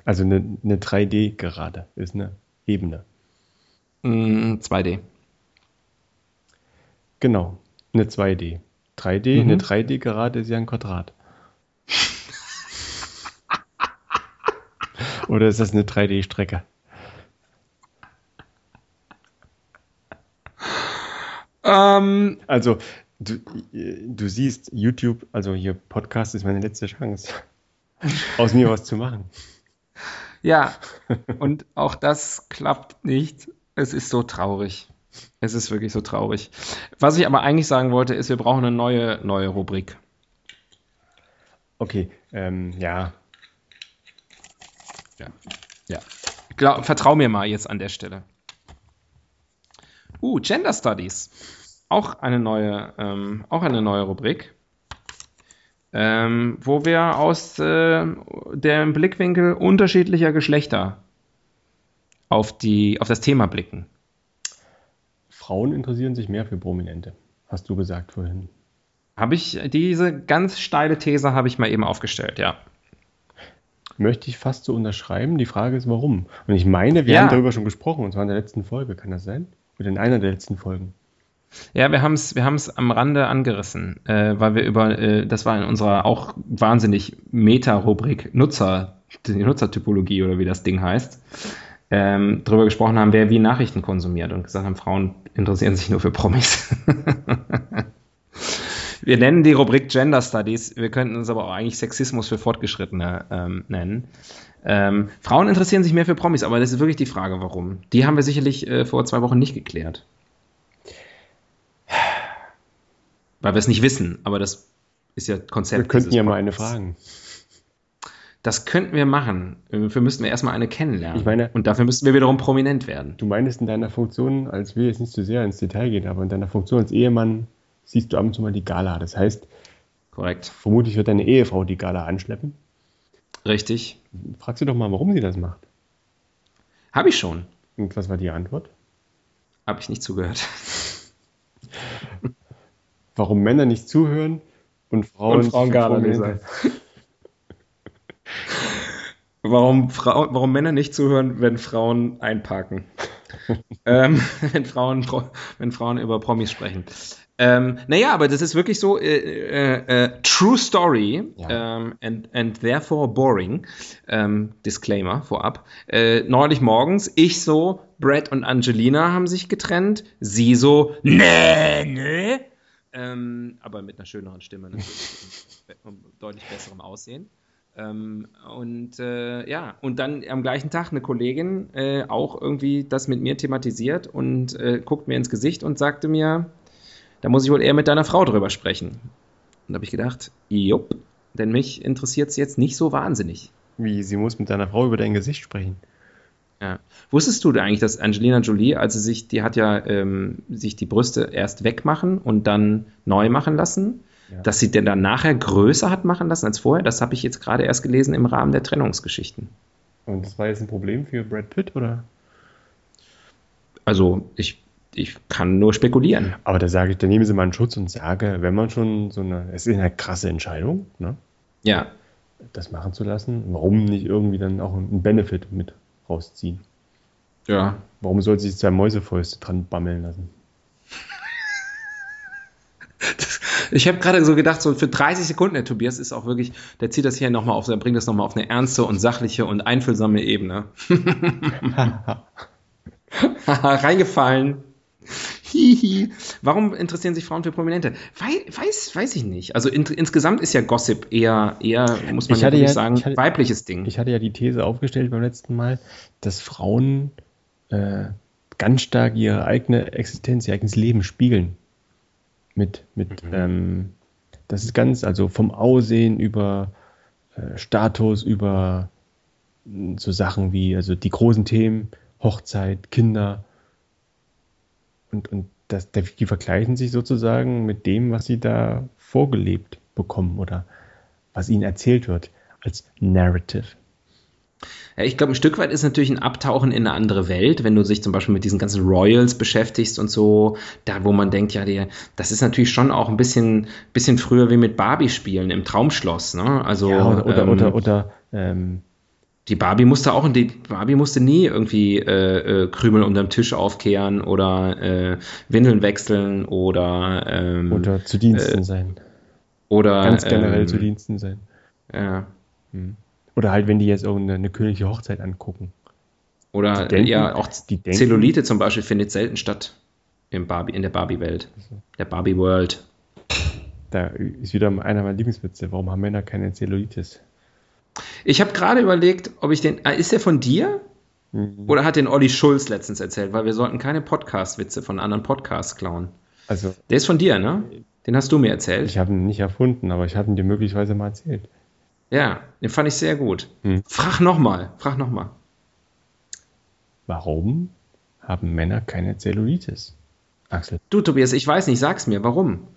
Speaker 2: Also eine, eine 3D-Gerade ist eine Ebene.
Speaker 1: Mm, 2D.
Speaker 2: Genau, eine 2D. 3D,
Speaker 1: Mhm.
Speaker 2: eine 3D-Gerade ist ja ein Quadrat. [LAUGHS] Oder ist das eine 3D-Strecke?
Speaker 1: Ähm,
Speaker 2: Also, du, du siehst, YouTube, also hier Podcast ist meine letzte Chance, [LAUGHS] aus mir was zu machen.
Speaker 1: ja, [LAUGHS] und auch das klappt nicht. Es ist so traurig. Es ist wirklich so traurig. Was ich aber eigentlich sagen wollte, ist, wir brauchen eine neue, neue Rubrik.
Speaker 2: Okay, ähm, ja,
Speaker 1: Ja. ja. Glaub, vertrau mir mal jetzt an der Stelle. Uh, Gender Studies. Auch eine neue, ähm, auch eine neue Rubrik. Ähm, wo wir aus äh, dem Blickwinkel unterschiedlicher Geschlechter auf, die, auf das Thema blicken.
Speaker 2: Frauen interessieren sich mehr für Prominente, hast du gesagt vorhin.
Speaker 1: Habe ich diese ganz steile These habe ich mal eben aufgestellt, ja.
Speaker 2: Möchte ich fast so unterschreiben. Die Frage ist, warum? Und ich meine, wir
Speaker 1: Ja.
Speaker 2: haben darüber schon gesprochen, und zwar in der letzten Folge, kann das sein? Oder in einer der letzten Folgen.
Speaker 1: Ja, wir haben es wir haben's am Rande angerissen, äh, weil wir über, äh, das war in unserer auch wahnsinnig Meta-Rubrik Nutzer, die Nutzertypologie oder wie das Ding heißt, ähm, darüber gesprochen haben, wer wie Nachrichten konsumiert und gesagt haben, Frauen interessieren sich nur für Promis. [LAUGHS] wir nennen die Rubrik Gender Studies, wir könnten uns aber auch eigentlich Sexismus für Fortgeschrittene ähm, nennen. Ähm, Frauen interessieren sich mehr für Promis, aber das ist wirklich die Frage, warum. Die haben wir sicherlich äh, vor zwei Wochen nicht geklärt. Weil wir es nicht wissen, aber das ist ja Konzept.
Speaker 2: Wir könnten ja mal eine fragen.
Speaker 1: Das könnten wir machen. Dafür müssten wir erstmal eine kennenlernen.
Speaker 2: Ich meine-
Speaker 1: Und dafür müssten wir wiederum prominent werden.
Speaker 2: Du meinst in deiner Funktion, als will jetzt nicht zu sehr ins Detail gehen, aber in deiner Funktion als Ehemann siehst du ab und zu mal die Gala. Das heißt,
Speaker 1: Korrekt.
Speaker 2: vermutlich wird deine Ehefrau die Gala anschleppen.
Speaker 1: Richtig.
Speaker 2: Fragst du doch mal, warum sie das macht.
Speaker 1: Habe ich schon.
Speaker 2: Und was war die Antwort?
Speaker 1: Habe ich nicht zugehört. [LAUGHS]
Speaker 2: Warum Männer nicht zuhören und Frauen,
Speaker 1: Und Frauen
Speaker 2: für
Speaker 1: Gala
Speaker 2: Prominente-
Speaker 1: Warum, Frau, warum Männer nicht zuhören, wenn Frauen einparken? [LAUGHS] ähm, [LAUGHS] wenn, Frauen, wenn Frauen über Promis sprechen. Ähm, naja, aber das ist wirklich so, äh, äh, äh, true story
Speaker 2: Ja.
Speaker 1: ähm, and, and therefore boring. Ähm, Disclaimer vorab. Äh, neulich morgens, ich so, Brad und Angelina haben sich getrennt. Sie so, nee, nee. Ähm, aber mit einer schöneren Stimme natürlich und, deutlich besserem Aussehen. Ähm, und äh, ja, und dann am gleichen Tag eine Kollegin äh, auch irgendwie das mit mir thematisiert und äh, guckt mir ins Gesicht und sagte mir, da muss ich wohl eher mit deiner Frau drüber sprechen. Und da habe ich gedacht, jupp, denn mich interessiert es jetzt nicht so wahnsinnig.
Speaker 2: Wie, sie muss mit deiner Frau über dein Gesicht sprechen.
Speaker 1: Ja. Wusstest du eigentlich, dass Angelina Jolie, als sie sich, die hat ja ähm, sich die Brüste erst wegmachen und dann neu machen lassen,
Speaker 2: Ja.
Speaker 1: dass sie denn dann nachher größer hat machen lassen als vorher? Das habe ich jetzt gerade erst gelesen im Rahmen der Trennungsgeschichten.
Speaker 2: Und das war jetzt ein Problem für Brad Pitt, oder?
Speaker 1: Also ich, ich kann nur spekulieren.
Speaker 2: Aber da sage ich, da nehmen sie mal einen Schutz und sage, wenn man schon so eine, es ist eine krasse Entscheidung, ne,
Speaker 1: Ja,
Speaker 2: das machen zu lassen, warum nicht irgendwie dann auch einen Benefit mit rausziehen?
Speaker 1: ja.
Speaker 2: Warum soll sich zwei Mäusefäuste dran bammeln lassen?
Speaker 1: Ich habe gerade so gedacht, so für 30 Sekunden, der Tobias ist auch wirklich, der zieht das hier nochmal auf, der bringt das nochmal auf eine ernste und sachliche und einfühlsame Ebene. [LAUGHS] [LAUGHS] Reingefallen. Hihi. Warum interessieren sich Frauen für Prominente? Wei weiß, weiß ich nicht. Also in, insgesamt ist ja Gossip eher, eher muss man
Speaker 2: Ich
Speaker 1: ja
Speaker 2: ja-
Speaker 1: sagen,
Speaker 2: hatte-
Speaker 1: weibliches Ding.
Speaker 2: Ich hatte ja die These aufgestellt beim letzten Mal, dass Frauen äh, ganz stark ihre eigene Existenz, ihr eigenes Leben spiegeln. Mit, mit ähm, das ist ganz, also vom Aussehen über äh, Status, über mh, so Sachen wie, also die großen Themen, Hochzeit, Kinder. Und, und das, die vergleichen sich sozusagen mit dem, was sie da vorgelebt bekommen oder was ihnen erzählt wird als Narrative.
Speaker 1: Ja, ich glaube, ein Stück weit ist natürlich ein Abtauchen in eine andere Welt, wenn du dich zum Beispiel mit diesen ganzen Royals beschäftigst und so, da wo man denkt, ja, die, das ist natürlich schon auch ein bisschen, bisschen früher wie mit Barbie spielen im Traumschloss, ne? Also
Speaker 2: Ja, oder, oder,
Speaker 1: ähm,
Speaker 2: oder, oder ähm,
Speaker 1: die Barbie musste auch, die Barbie musste nie irgendwie äh, äh, Krümel unterm Tisch aufkehren oder äh, Windeln wechseln oder ähm,
Speaker 2: oder zu Diensten sein.
Speaker 1: oder
Speaker 2: Ganz generell
Speaker 1: ähm,
Speaker 2: zu Diensten sein.
Speaker 1: Ja.
Speaker 2: Oder halt, wenn die jetzt irgendeine eine königliche Hochzeit angucken.
Speaker 1: Oder
Speaker 2: Die denken-
Speaker 1: ja, auch
Speaker 2: die denken-
Speaker 1: Zellulite zum Beispiel findet selten statt im Barbie, in der Barbie-Welt. Der Barbie-World.
Speaker 2: Da ist wieder einer meiner Lieblingswitze. Warum haben Männer keine Zellulitis?
Speaker 1: Ich habe gerade überlegt, ob ich den. Ah, ist der von dir?
Speaker 2: Mhm.
Speaker 1: Oder hat den Olli Schulz letztens erzählt? Weil wir sollten keine Podcast-Witze von anderen Podcasts klauen.
Speaker 2: Also,
Speaker 1: Der ist von dir, ne? Den hast du mir erzählt.
Speaker 2: ich habe ihn nicht erfunden, aber ich habe ihn dir möglicherweise mal erzählt.
Speaker 1: Ja, den fand ich sehr gut.
Speaker 2: Hm.
Speaker 1: Frag nochmal, frag nochmal.
Speaker 2: Warum haben Männer keine Zellulitis? Axel.
Speaker 1: Du, Tobias, ich weiß nicht, sag's mir, warum?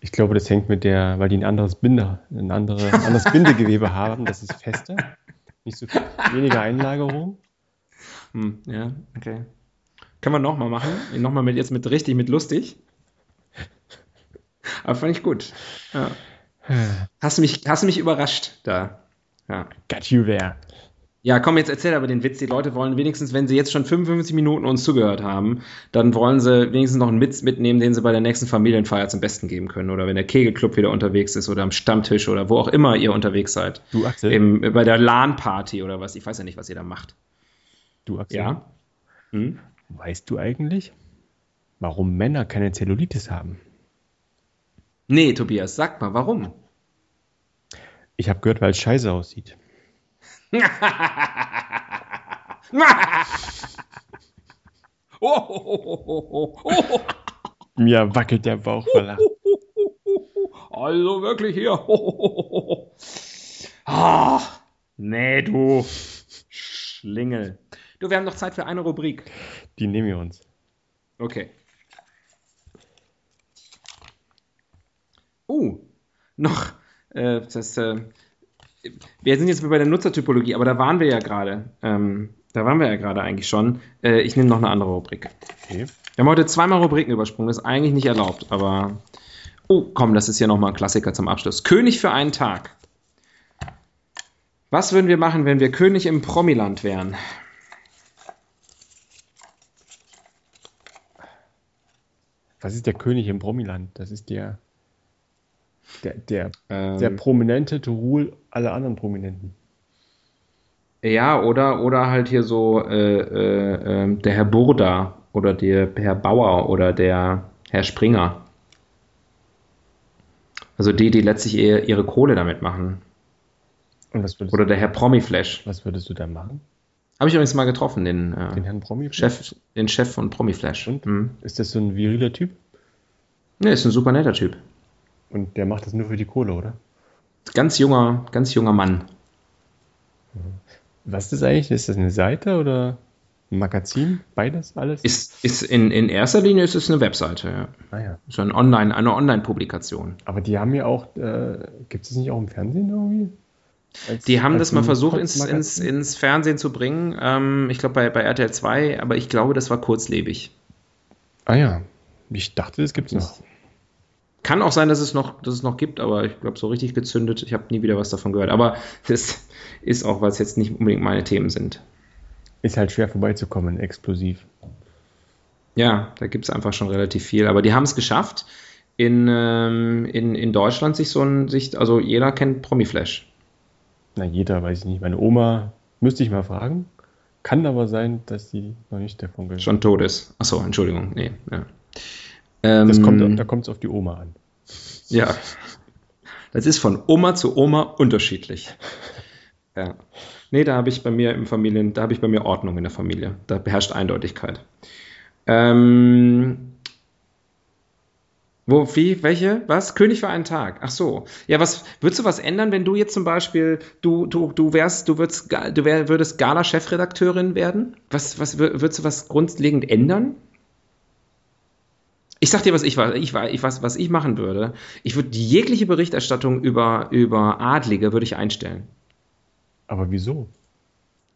Speaker 2: Ich glaube, das hängt mit der, weil die ein anderes Binde, ein andere, ein anderes Bindegewebe [LAUGHS] haben, das ist fester, nicht so viel, weniger Einlagerung.
Speaker 1: Hm, ja, okay. Können wir nochmal machen? Nochmal mit jetzt mit richtig, mit lustig. Aber fand ich gut. Ja. Hast du mich, hast du mich überrascht da? Ja.
Speaker 2: Got you there.
Speaker 1: Ja, komm, jetzt erzähl aber den Witz. Die Leute wollen wenigstens, wenn sie jetzt schon 55 Minuten uns zugehört haben, dann wollen sie wenigstens noch einen Witz mitnehmen, den sie bei der nächsten Familienfeier zum Besten geben können. Oder wenn der Kegelclub wieder unterwegs ist oder am Stammtisch oder wo auch immer ihr unterwegs seid.
Speaker 2: Du, Axel.
Speaker 1: Im, bei der LAN-Party oder was. Ich weiß ja nicht, was ihr da macht.
Speaker 2: Du, Axel.
Speaker 1: Ja? Hm?
Speaker 2: Weißt du eigentlich, warum Männer keine Zellulitis haben?
Speaker 1: Nee, Tobias, sag mal, warum?
Speaker 2: Ich habe gehört, weil es scheiße aussieht. [LAUGHS] Mir wackelt der Bauch vor Lachen.
Speaker 1: Also wirklich hier. [LAUGHS] Ah, nee, du Schlingel. Du, wir haben noch Zeit für eine Rubrik.
Speaker 2: Die nehmen wir uns.
Speaker 1: Okay. Uh, noch. Äh, das, äh, wir sind jetzt bei der Nutzertypologie, aber da waren wir ja gerade. Ähm, da waren wir ja gerade eigentlich schon. Äh, ich nehme noch eine andere Rubrik.
Speaker 2: Okay.
Speaker 1: Wir haben heute zweimal Rubriken übersprungen, das ist eigentlich nicht erlaubt, aber. Oh, komm, das ist hier nochmal ein Klassiker zum Abschluss. König für einen Tag. Was würden wir machen, wenn wir König im Promiland wären?
Speaker 2: Was ist der König im Promiland? Das ist der, der, der,
Speaker 1: Ähm,
Speaker 2: der prominente to rule alle anderen Prominenten.
Speaker 1: Ja, oder, oder halt hier so äh, äh, ähm, der Herr Burda oder der Herr Bauer oder der Herr Springer. Also die, die letztlich eher ihre Kohle damit machen. Oder der Herr Promiflash.
Speaker 2: was würdest du da machen?
Speaker 1: Habe ich übrigens mal getroffen, den, äh,
Speaker 2: Den Herrn Promi?
Speaker 1: Chef, den Chef von Promiflash.
Speaker 2: Und?
Speaker 1: Mhm.
Speaker 2: Ist das so ein viriler Typ?
Speaker 1: Ne, ist ein super netter Typ.
Speaker 2: Und der macht das nur für die Kohle, oder?
Speaker 1: Ganz junger, ganz junger Mann.
Speaker 2: Was ist das eigentlich? Ist das eine Seite oder ein Magazin? Beides, alles?
Speaker 1: Ist, ist in, in erster Linie ist es eine Webseite, ja.
Speaker 2: ah ja.
Speaker 1: Ist ein Online, eine Online-Publikation.
Speaker 2: Aber die haben ja auch, äh, gibt es das nicht auch im Fernsehen irgendwie? Als-
Speaker 1: Die haben das mal versucht ins, ins, ins Fernsehen zu bringen. Ähm, ich glaube bei, bei RTL 2, aber ich glaube, das war kurzlebig.
Speaker 2: Ah ja. Ich dachte, das gibt's noch.
Speaker 1: Kann auch sein, dass es noch, dass es noch gibt, aber ich glaube, so richtig gezündet, ich habe nie wieder was davon gehört. Aber das ist auch, weil es jetzt nicht unbedingt meine Themen sind.
Speaker 2: Ist halt schwer vorbeizukommen, explosiv.
Speaker 1: Ja, da gibt es einfach schon relativ viel. Aber die haben es geschafft, in, ähm, in, in Deutschland sich so ein, sich, also jeder kennt Promiflash.
Speaker 2: Na, jeder weiß ich nicht. Meine Oma müsste ich mal fragen. Kann aber sein, dass sie noch nicht davon gehört.
Speaker 1: Schon tot ist. Achso, Entschuldigung. Nee, ja.
Speaker 2: Das
Speaker 1: Ähm,
Speaker 2: kommt, da kommt es auf die Oma an.
Speaker 1: Ja. Das ist von Oma zu Oma unterschiedlich. Ja. Nee, da habe ich bei mir im Familien, da habe ich bei mir Ordnung in der Familie. Da beherrscht Eindeutigkeit. Ähm, wo, wie, welche? Was? König für einen Tag. Ach so. Ja, was, würdest du was ändern, wenn du jetzt zum Beispiel, du, du, du wärst, du würdest, du wär, würdest Gala-Chefredakteurin werden? Was, was, wür- würdest du was grundlegend ändern? Ich sag dir, was ich, ich, ich was, was ich machen würde. Ich würde jegliche Berichterstattung über, über Adlige würde ich einstellen.
Speaker 2: Aber wieso?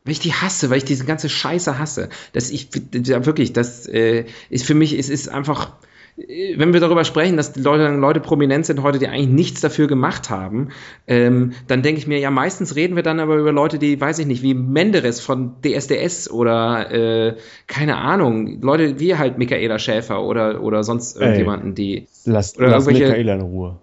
Speaker 1: Weil ich die hasse, weil ich diese ganze Scheiße hasse. Das ich ja, wirklich, das äh, ist für mich, es ist einfach, wenn wir darüber sprechen, dass die Leute, Leute prominent sind heute, die eigentlich nichts dafür gemacht haben, ähm, dann denke ich mir, ja, meistens reden wir dann aber über Leute, die, weiß ich nicht, wie Menderes von DSDS oder äh, keine Ahnung, Leute wie halt Michaela Schäfer oder, oder sonst irgendjemanden, die
Speaker 2: Lass,
Speaker 1: Oder
Speaker 2: lass Michaela in Ruhe.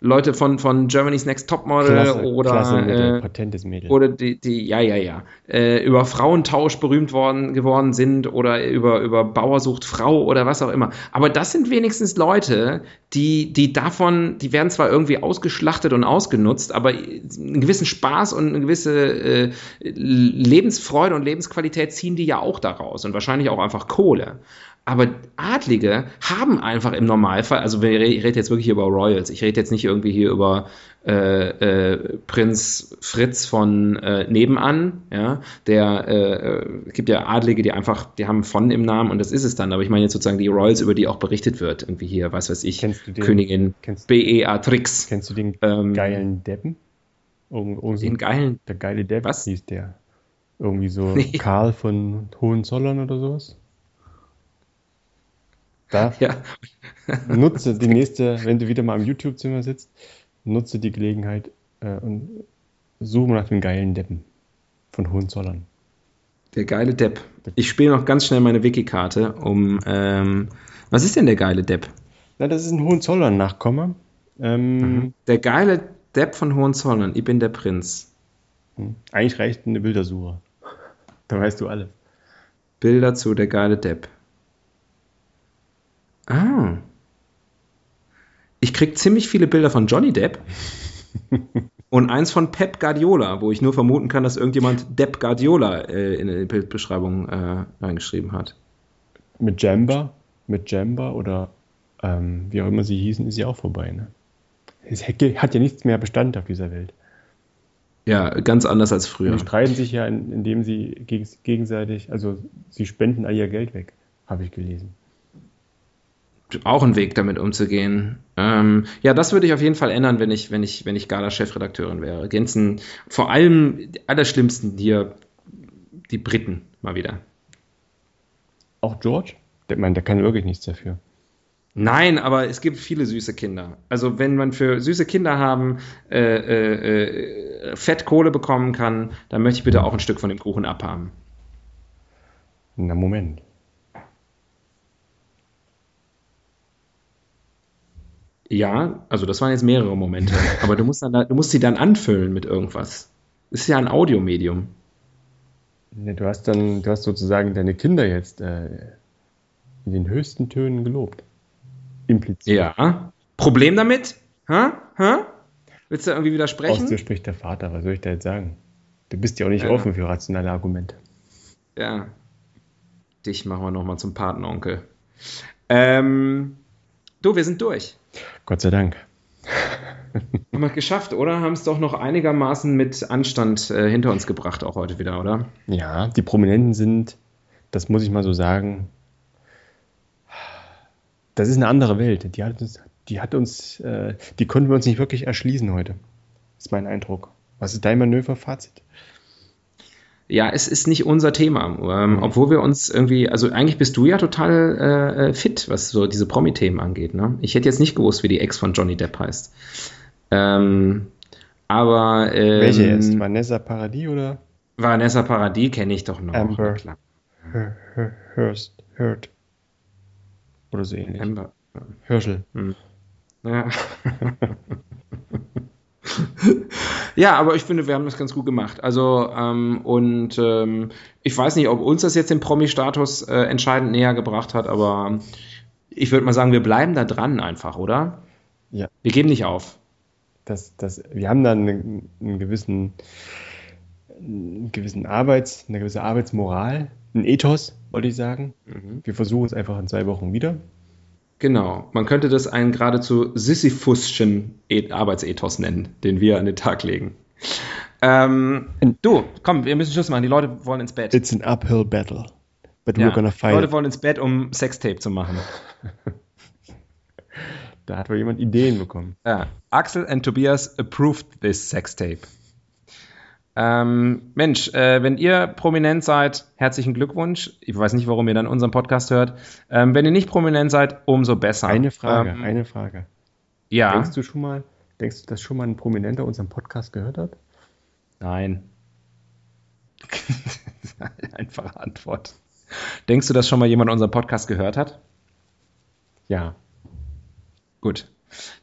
Speaker 1: Leute von, von Germany's Next Topmodel
Speaker 2: Klasse,
Speaker 1: oder
Speaker 2: klasse Mädel,
Speaker 1: äh,
Speaker 2: potentes Mädel.
Speaker 1: oder die, die, ja, ja, ja, äh, über Frauentausch berühmt worden, geworden sind oder über, über Bauer sucht Frau oder was auch immer. Aber das sind wenigstens Leute, die, die davon, die werden zwar irgendwie ausgeschlachtet und ausgenutzt, aber einen gewissen Spaß und eine gewisse äh, Lebensfreude und Lebensqualität ziehen die ja auch daraus und wahrscheinlich auch einfach Kohle. Aber Adlige haben einfach im Normalfall, also wir, ich rede jetzt wirklich hier über Royals, ich rede jetzt nicht irgendwie hier über äh, äh, Prinz Fritz von äh, nebenan, ja, der äh, es gibt ja Adlige, die einfach, die haben von im Namen und das ist es dann, aber ich meine jetzt sozusagen die Royals, über die auch berichtet wird, irgendwie hier, was weiß ich,
Speaker 2: Kennst du den-
Speaker 1: Königin Beatrix.
Speaker 2: Kennst du den
Speaker 1: Ähm,
Speaker 2: geilen Deppen? Irgend,
Speaker 1: Den geilen,
Speaker 2: der geile Depp
Speaker 1: Was?
Speaker 2: hieß der. Irgendwie so [LAUGHS]
Speaker 1: Nee.
Speaker 2: Karl von Hohenzollern oder sowas. Da [LAUGHS]
Speaker 1: ja,
Speaker 2: nutze die nächste, wenn du wieder mal im YouTube-Zimmer sitzt, nutze die Gelegenheit äh, und suche nach dem geilen Deppen von Hohenzollern.
Speaker 1: der geile Depp. Ich spiele noch ganz schnell meine Wiki-Karte, um, ähm, was ist denn der geile Depp?
Speaker 2: Na, das ist ein Hohenzollern-Nachkomme. Ähm,
Speaker 1: Der geile Depp von Hohenzollern, ich bin der Prinz.
Speaker 2: hm, Eigentlich reicht eine Bildersuche. Da weißt du alles.
Speaker 1: Bilder zu der geile Depp. Ah. Ich krieg ziemlich viele Bilder von Johnny Depp [LAUGHS] und eins von Pep Guardiola, wo ich nur vermuten kann, dass irgendjemand Depp Guardiola äh, in die Bildbeschreibung äh, reingeschrieben hat.
Speaker 2: Mit Jamba, mit Jamba oder ähm, wie auch immer sie hießen, ist sie auch vorbei. Ne? Es hat ja nichts mehr Bestand auf dieser Welt.
Speaker 1: Ja, ganz anders als früher.
Speaker 2: Die streiten sich ja, in- indem sie geg gegenseitig, also sie spenden all ihr Geld weg, habe ich gelesen.
Speaker 1: Auch ein Weg, damit umzugehen. Ähm, ja, das würde ich auf jeden Fall ändern, wenn ich, wenn ich, wenn ich Gala-Chefredakteurin wäre. Gänzen, vor allem die allerschlimmsten hier, die Briten mal wieder.
Speaker 2: Auch George? Der, mein, der kann wirklich nichts dafür.
Speaker 1: Nein, aber es gibt viele süße Kinder. Also wenn man für süße Kinder haben äh, äh, äh, Fettkohle bekommen kann, dann möchte ich bitte auch ein Stück von dem Kuchen abhaben.
Speaker 2: Na, Moment.
Speaker 1: Ja, also das waren jetzt mehrere Momente. Aber du musst, dann, du musst sie dann anfüllen mit irgendwas. Das ist ja ein Audiomedium.
Speaker 2: Ne, du hast dann, du hast sozusagen deine Kinder jetzt äh, in den höchsten Tönen gelobt. Impliziert.
Speaker 1: Ja. Problem damit? Hä? Hä? Willst du irgendwie
Speaker 2: Aus
Speaker 1: widersprechen?
Speaker 2: dir spricht der Vater, was soll ich da jetzt sagen? Du bist ja auch nicht
Speaker 1: Ja.
Speaker 2: offen für rationale Argumente.
Speaker 1: Ja. Dich machen wir nochmal zum Patenonkel. Ähm, du, wir sind durch.
Speaker 2: Gott sei Dank.
Speaker 1: Haben wir es geschafft, oder? Haben es doch noch einigermaßen mit Anstand äh, hinter uns gebracht, auch heute wieder, oder?
Speaker 2: Ja, die Prominenten sind, das muss ich mal so sagen, das ist eine andere Welt. Die hat uns, die hat uns, äh, die konnten wir uns nicht wirklich erschließen heute. Ist mein Eindruck. Was ist dein Manöverfazit?
Speaker 1: Ja, es ist nicht unser Thema, ähm, obwohl wir uns irgendwie, also eigentlich bist du ja total äh, fit, was so diese Promi-Themen angeht. Ne? Ich hätte jetzt nicht gewusst, wie die Ex von Johnny Depp heißt. Ähm, aber ähm,
Speaker 2: Welche jetzt? Vanessa Paradis oder
Speaker 1: Vanessa Paradis kenne ich doch noch.
Speaker 2: Amber.
Speaker 1: Klar.
Speaker 2: Her, Her, Hurst, Hurt? Oder so ähnlich.
Speaker 1: Amber.
Speaker 2: Hirschel.
Speaker 1: Ja. [LAUGHS] [LAUGHS] ja, aber ich finde, wir haben das ganz gut gemacht. Also, ähm, und ähm, ich weiß nicht, ob uns das jetzt den Promi-Status äh, entscheidend näher gebracht hat, aber ich würde mal sagen, wir bleiben da dran einfach, oder?
Speaker 2: Ja.
Speaker 1: Wir geben nicht auf.
Speaker 2: Das, das, wir haben dann einen, einen gewissen, einen gewissen Arbeits, eine gewisse Arbeitsmoral, ein Ethos, wollte ich sagen. Wir versuchen es einfach in zwei Wochen wieder.
Speaker 1: Genau. Man könnte das einen geradezu Sisyphusschen E- Arbeitsethos nennen, den wir an den Tag legen. Ähm, du, komm, wir müssen Schluss machen. Die Leute wollen ins Bett.
Speaker 2: It's an uphill battle, but
Speaker 1: Ja,
Speaker 2: we're gonna
Speaker 1: die
Speaker 2: fight.
Speaker 1: Leute
Speaker 2: it.
Speaker 1: wollen ins Bett, um Sextape zu machen. [LAUGHS]
Speaker 2: Da hat wohl jemand Ideen bekommen.
Speaker 1: Ja, Axel and Tobias approved this Sextape. Ähm, Mensch, äh, wenn ihr prominent seid, herzlichen Glückwunsch. Ich weiß nicht, warum ihr dann unseren Podcast hört. Ähm, wenn ihr nicht prominent seid, umso besser.
Speaker 2: Eine Frage,
Speaker 1: Ähm,
Speaker 2: eine Frage.
Speaker 1: ja.
Speaker 2: Denkst du schon mal, denkst du, dass schon mal ein Prominenter unseren Podcast gehört hat?
Speaker 1: Nein. [LAUGHS] Einfache Antwort. Denkst du, dass schon mal jemand unseren Podcast gehört hat?
Speaker 2: Ja.
Speaker 1: Gut.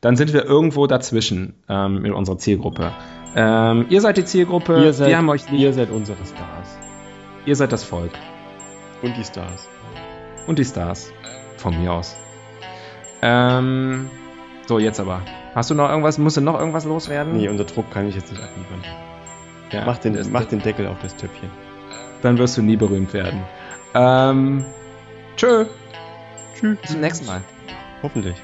Speaker 1: dann sind wir irgendwo dazwischen ähm, in unserer Zielgruppe. Ähm, ihr seid die Zielgruppe,
Speaker 2: Ihr seid,
Speaker 1: wir haben euch lieb,
Speaker 2: ihr seid unsere Stars.
Speaker 1: ihr seid das Volk
Speaker 2: Und die Stars.
Speaker 1: und die Stars. Von mir aus. Ähm, so, jetzt aber. Hast du noch irgendwas, musst du noch irgendwas loswerden?
Speaker 2: Nee, unser Druck kann ich jetzt nicht abliefern.
Speaker 1: Ja,
Speaker 2: mach, den, mach den Deckel auf das Töpfchen.
Speaker 1: Dann wirst du nie berühmt werden. Ähm, tschö.
Speaker 2: Tschüss.
Speaker 1: Bis zum nächsten Mal.
Speaker 2: Hoffentlich.